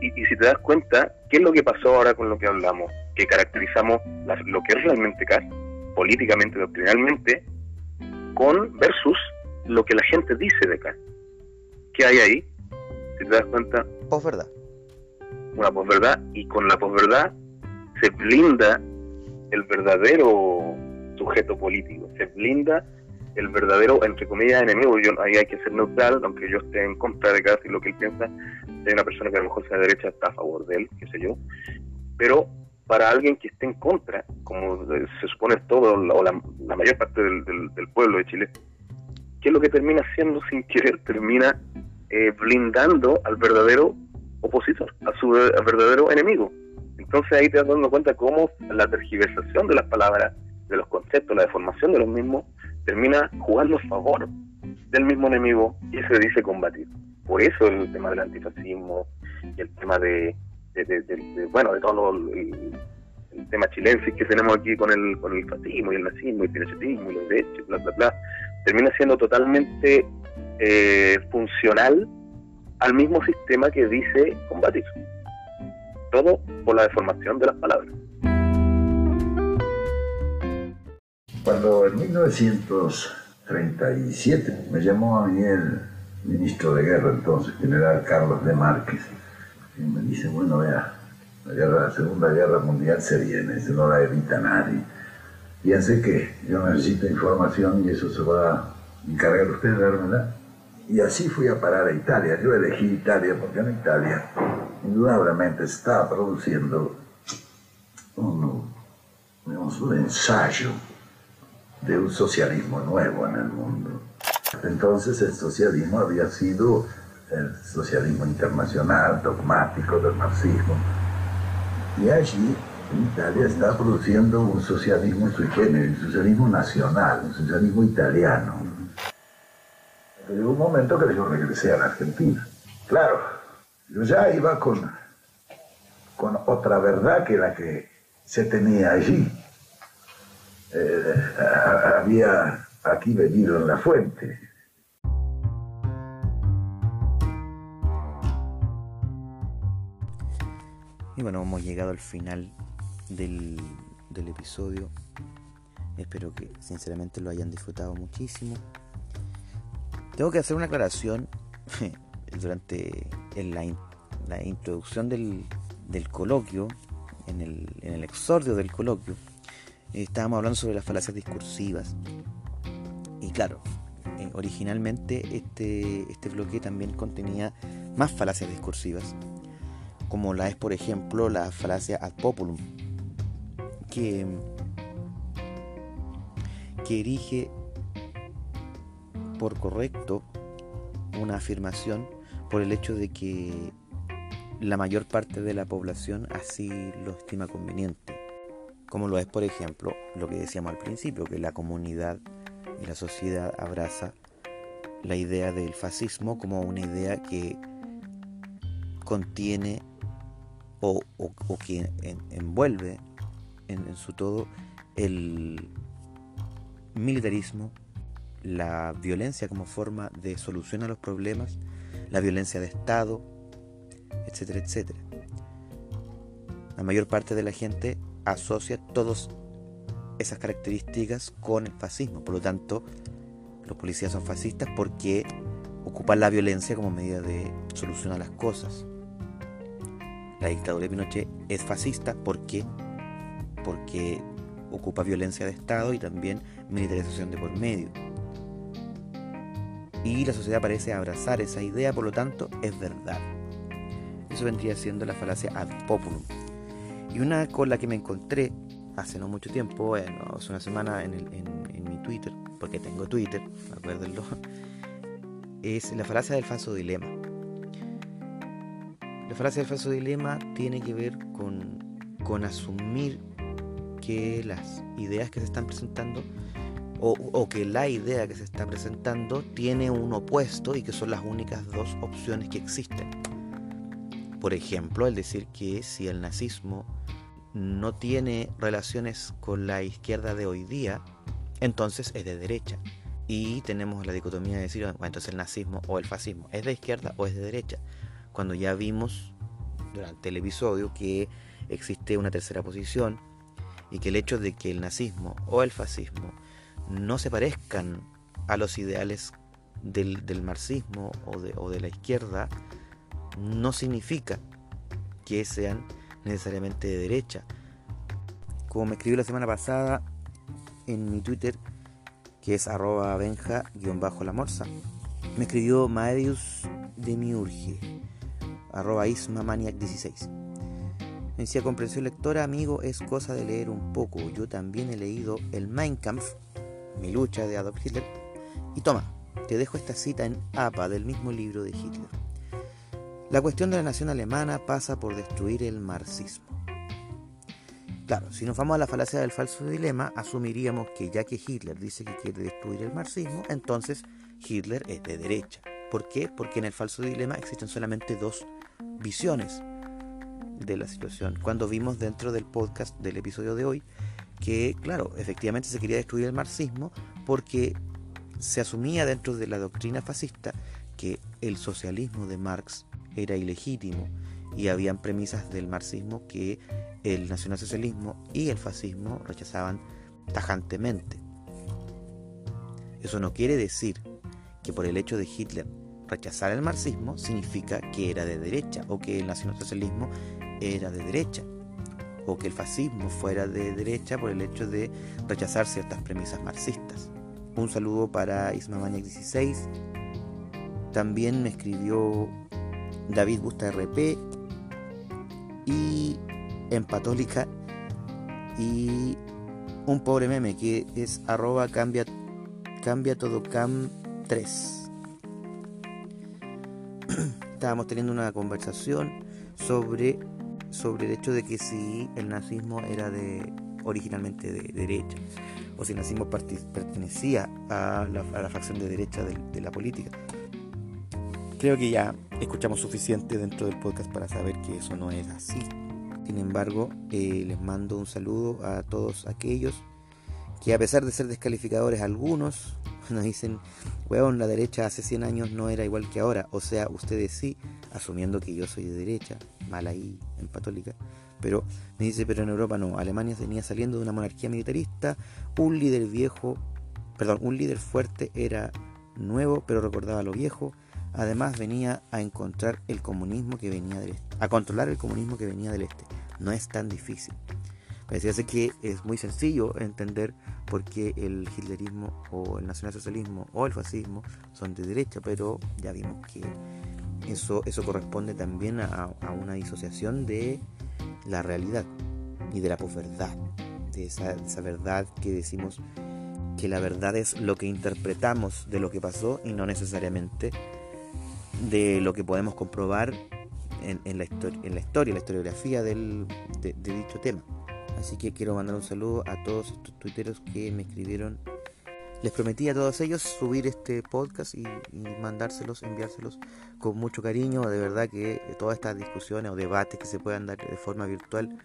Y, y si te das cuenta, ¿qué es lo que pasó ahora con lo que hablamos? Que caracterizamos lo que es realmente CAS, políticamente, doctrinalmente, con versus lo que la gente dice de CAS. ¿Qué hay ahí? Si te das cuenta, posverdad. una posverdad, y con la posverdad se blinda el verdadero sujeto político, se blinda el verdadero, entre comillas, enemigo. Yo, ahí hay que ser neutral, aunque yo esté en contra de casi lo que él piensa. Hay una persona que a lo mejor sea de derecha, está a favor de él, qué sé yo. Pero para alguien que esté en contra, como se supone todo, o la, la mayor parte del, del- del pueblo de Chile, ¿qué es lo que termina haciendo sin querer? Termina eh, blindando al verdadero opositor, a su eh, verdadero enemigo. Entonces ahí te vas dando cuenta cómo la tergiversación de las palabras, de los conceptos, la deformación de los mismos, termina jugando a favor del mismo enemigo que se dice combatir. Por eso el tema del antifascismo y el tema de, de, de- de- bueno, de todo lo- el, el tema chilensis que tenemos aquí con el, con el fascismo y el nazismo y el pinochetismo y los derechos, bla, bla, bla, termina siendo totalmente eh, funcional al mismo sistema que dice combatir. Todo por la deformación de las palabras. Cuando en 1937 me llamó a mí el ministro de guerra entonces, general Carlos de Márquez, y me dice, bueno, vea, la, guerra, la Segunda Guerra Mundial se viene, eso no la evita nadie. Piense que yo necesito información y eso se va a encargar usted de dármela. Y así fui a parar a Italia. Yo elegí Italia porque en Italia indudablemente estaba produciendo un, un ensayo de un socialismo nuevo en el mundo. Entonces el socialismo había sido el socialismo internacional, dogmático del marxismo. Y allí, Italia, está produciendo un socialismo sui generis, un socialismo nacional, un socialismo italiano. Llegó un momento que yo regresé a la Argentina. Claro, yo ya iba con, con otra verdad que la que se tenía allí. Eh, había aquí venido en la fuente. Y bueno, hemos llegado al final del, del episodio. Espero que sinceramente lo hayan disfrutado muchísimo. Tengo que hacer una aclaración durante la, la introducción del, del coloquio, en el, en el exordio del coloquio, estábamos hablando sobre las falacias discursivas. Y claro, eh, originalmente este, este bloque también contenía más falacias discursivas como la es por ejemplo la falacia ad populum, que, erige por correcto una afirmación por el hecho de que la mayor parte de la población así lo estima conveniente, como lo es por ejemplo lo que decíamos al principio, que la comunidad y la sociedad abraza la idea del fascismo como una idea que contiene o, que en- envuelve en, en su todo el militarismo, la violencia como forma de solución a los problemas, la violencia de Estado, etcétera, etcétera. La mayor parte de la gente asocia todas esas características con el fascismo, por lo tanto, los policías son fascistas porque ocupan la violencia como medida de solución a las cosas. La dictadura de Pinochet es fascista porque porque ocupa violencia de Estado y también militarización de por medio. Y la sociedad parece abrazar esa idea, por lo tanto, es verdad. Eso vendría siendo la falacia ad populum. Y una con la que me encontré hace no mucho tiempo, hace una semana en, mi Twitter, porque tengo Twitter, acuérdenlo, es la falacia del falso dilema. La falacia del falso dilema tiene que ver con, con asumir que las ideas que se están presentando o, que la idea que se está presentando tiene un opuesto y que son las únicas dos opciones que existen. Por ejemplo, el decir que si el nazismo no tiene relaciones con la izquierda de hoy día, entonces es de derecha. Y tenemos la dicotomía de decir, bueno, entonces el nazismo o el fascismo es de izquierda o es de derecha. Cuando ya vimos durante el episodio que existe una tercera posición y que el hecho de que el nazismo o el fascismo no se parezcan a los ideales del, marxismo o de, de la izquierda, no significa que sean necesariamente de derecha. Como me escribió la semana pasada en mi Twitter, que es arroba benja-la morsa, me escribió Maedius Demiurge, arroba ismamaniac16. Me decía, comprensión lectora, amigo, es cosa de leer un poco. Yo también he leído el Mein Kampf mi lucha de Adolf Hitler. Y toma, te dejo esta cita en APA del mismo libro de Hitler. La cuestión de la nación alemana pasa por destruir el marxismo. Claro, si nos vamos a la falacia del falso dilema, asumiríamos que ya que Hitler dice que quiere destruir el marxismo, entonces Hitler es de derecha. ¿Por qué? Porque en el falso dilema existen solamente dos visiones de la situación. Cuando vimos dentro del podcast del episodio de hoy que, claro, efectivamente se quería destruir el marxismo porque se asumía dentro de la doctrina fascista que el socialismo de Marx era ilegítimo y habían premisas del marxismo que el nacionalsocialismo y el fascismo rechazaban tajantemente. Eso no quiere decir que por el hecho de Hitler rechazar el marxismo significa que era de derecha o que el nacionalsocialismo era de derecha o que el fascismo fuera de derecha por el hecho de rechazar ciertas premisas marxistas. Un saludo para Ismamaniac 16. También me escribió David Busta RP y Empatólica y un pobre meme que es arroba cambia, cambia todo cam 3. Estábamos teniendo una conversación sobre sobre el hecho de que si el nazismo era de originalmente de derecha o si el nazismo pertenecía a la, facción de derecha de, la política. Creo que ya escuchamos suficiente dentro del podcast para saber que eso no es así. Sin embargo, eh, les mando un saludo a todos aquellos que a pesar de ser descalificadores algunos, nos dicen, weón, la derecha hace 100 años no era igual que ahora. O sea, ustedes sí, asumiendo que yo soy de derecha, mal ahí, en patólica. Pero me dice, pero en Europa no. Alemania venía saliendo de una monarquía militarista. Un líder viejo, perdón, un líder fuerte era nuevo, pero recordaba lo viejo. Además venía a encontrar el comunismo que venía del este, a controlar el comunismo que venía del este. No es tan difícil. Parece que es muy sencillo entender por qué el hitlerismo o el nacionalsocialismo o el fascismo son de derecha, pero ya vimos que eso, eso corresponde también a, una disociación de la realidad y de la posverdad, de esa, esa verdad que decimos que la verdad es lo que interpretamos de lo que pasó y no necesariamente de lo que podemos comprobar en, la, historia, en la historia, la historiografía del, de dicho tema. Así que quiero mandar un saludo a todos estos tuiteros que me escribieron. Les prometí a todos ellos subir este podcast y, mandárselos, enviárselos con mucho cariño. De verdad que todas estas discusiones o debates que se puedan dar de forma virtual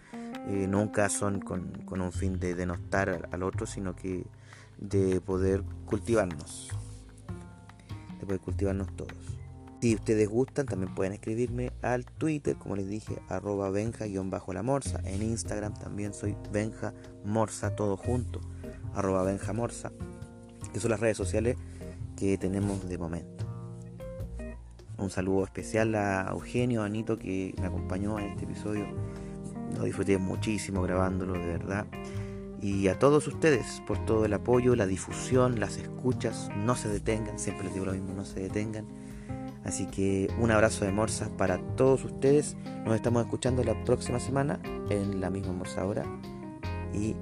eh, nunca son con, un fin de denostar al otro, sino que de poder cultivarnos. De poder cultivarnos todos. Si ustedes gustan, también pueden escribirme al Twitter, como les dije, arroba benja-la morsa. En Instagram también soy benja morsa, todo junto, arroba benja morsa, que son las redes sociales que tenemos de momento. Un saludo especial a Eugenio, a Anito, que me acompañó en este episodio. Lo disfruté muchísimo grabándolo, de verdad. Y a todos ustedes por todo el apoyo, la difusión, las escuchas. No se detengan, siempre les digo lo mismo, no se detengan Así que un abrazo de Morsa para todos ustedes. Nos estamos escuchando la próxima semana en la misma Morsa Hora y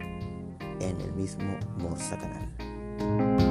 en el mismo Morsa Canal. thank you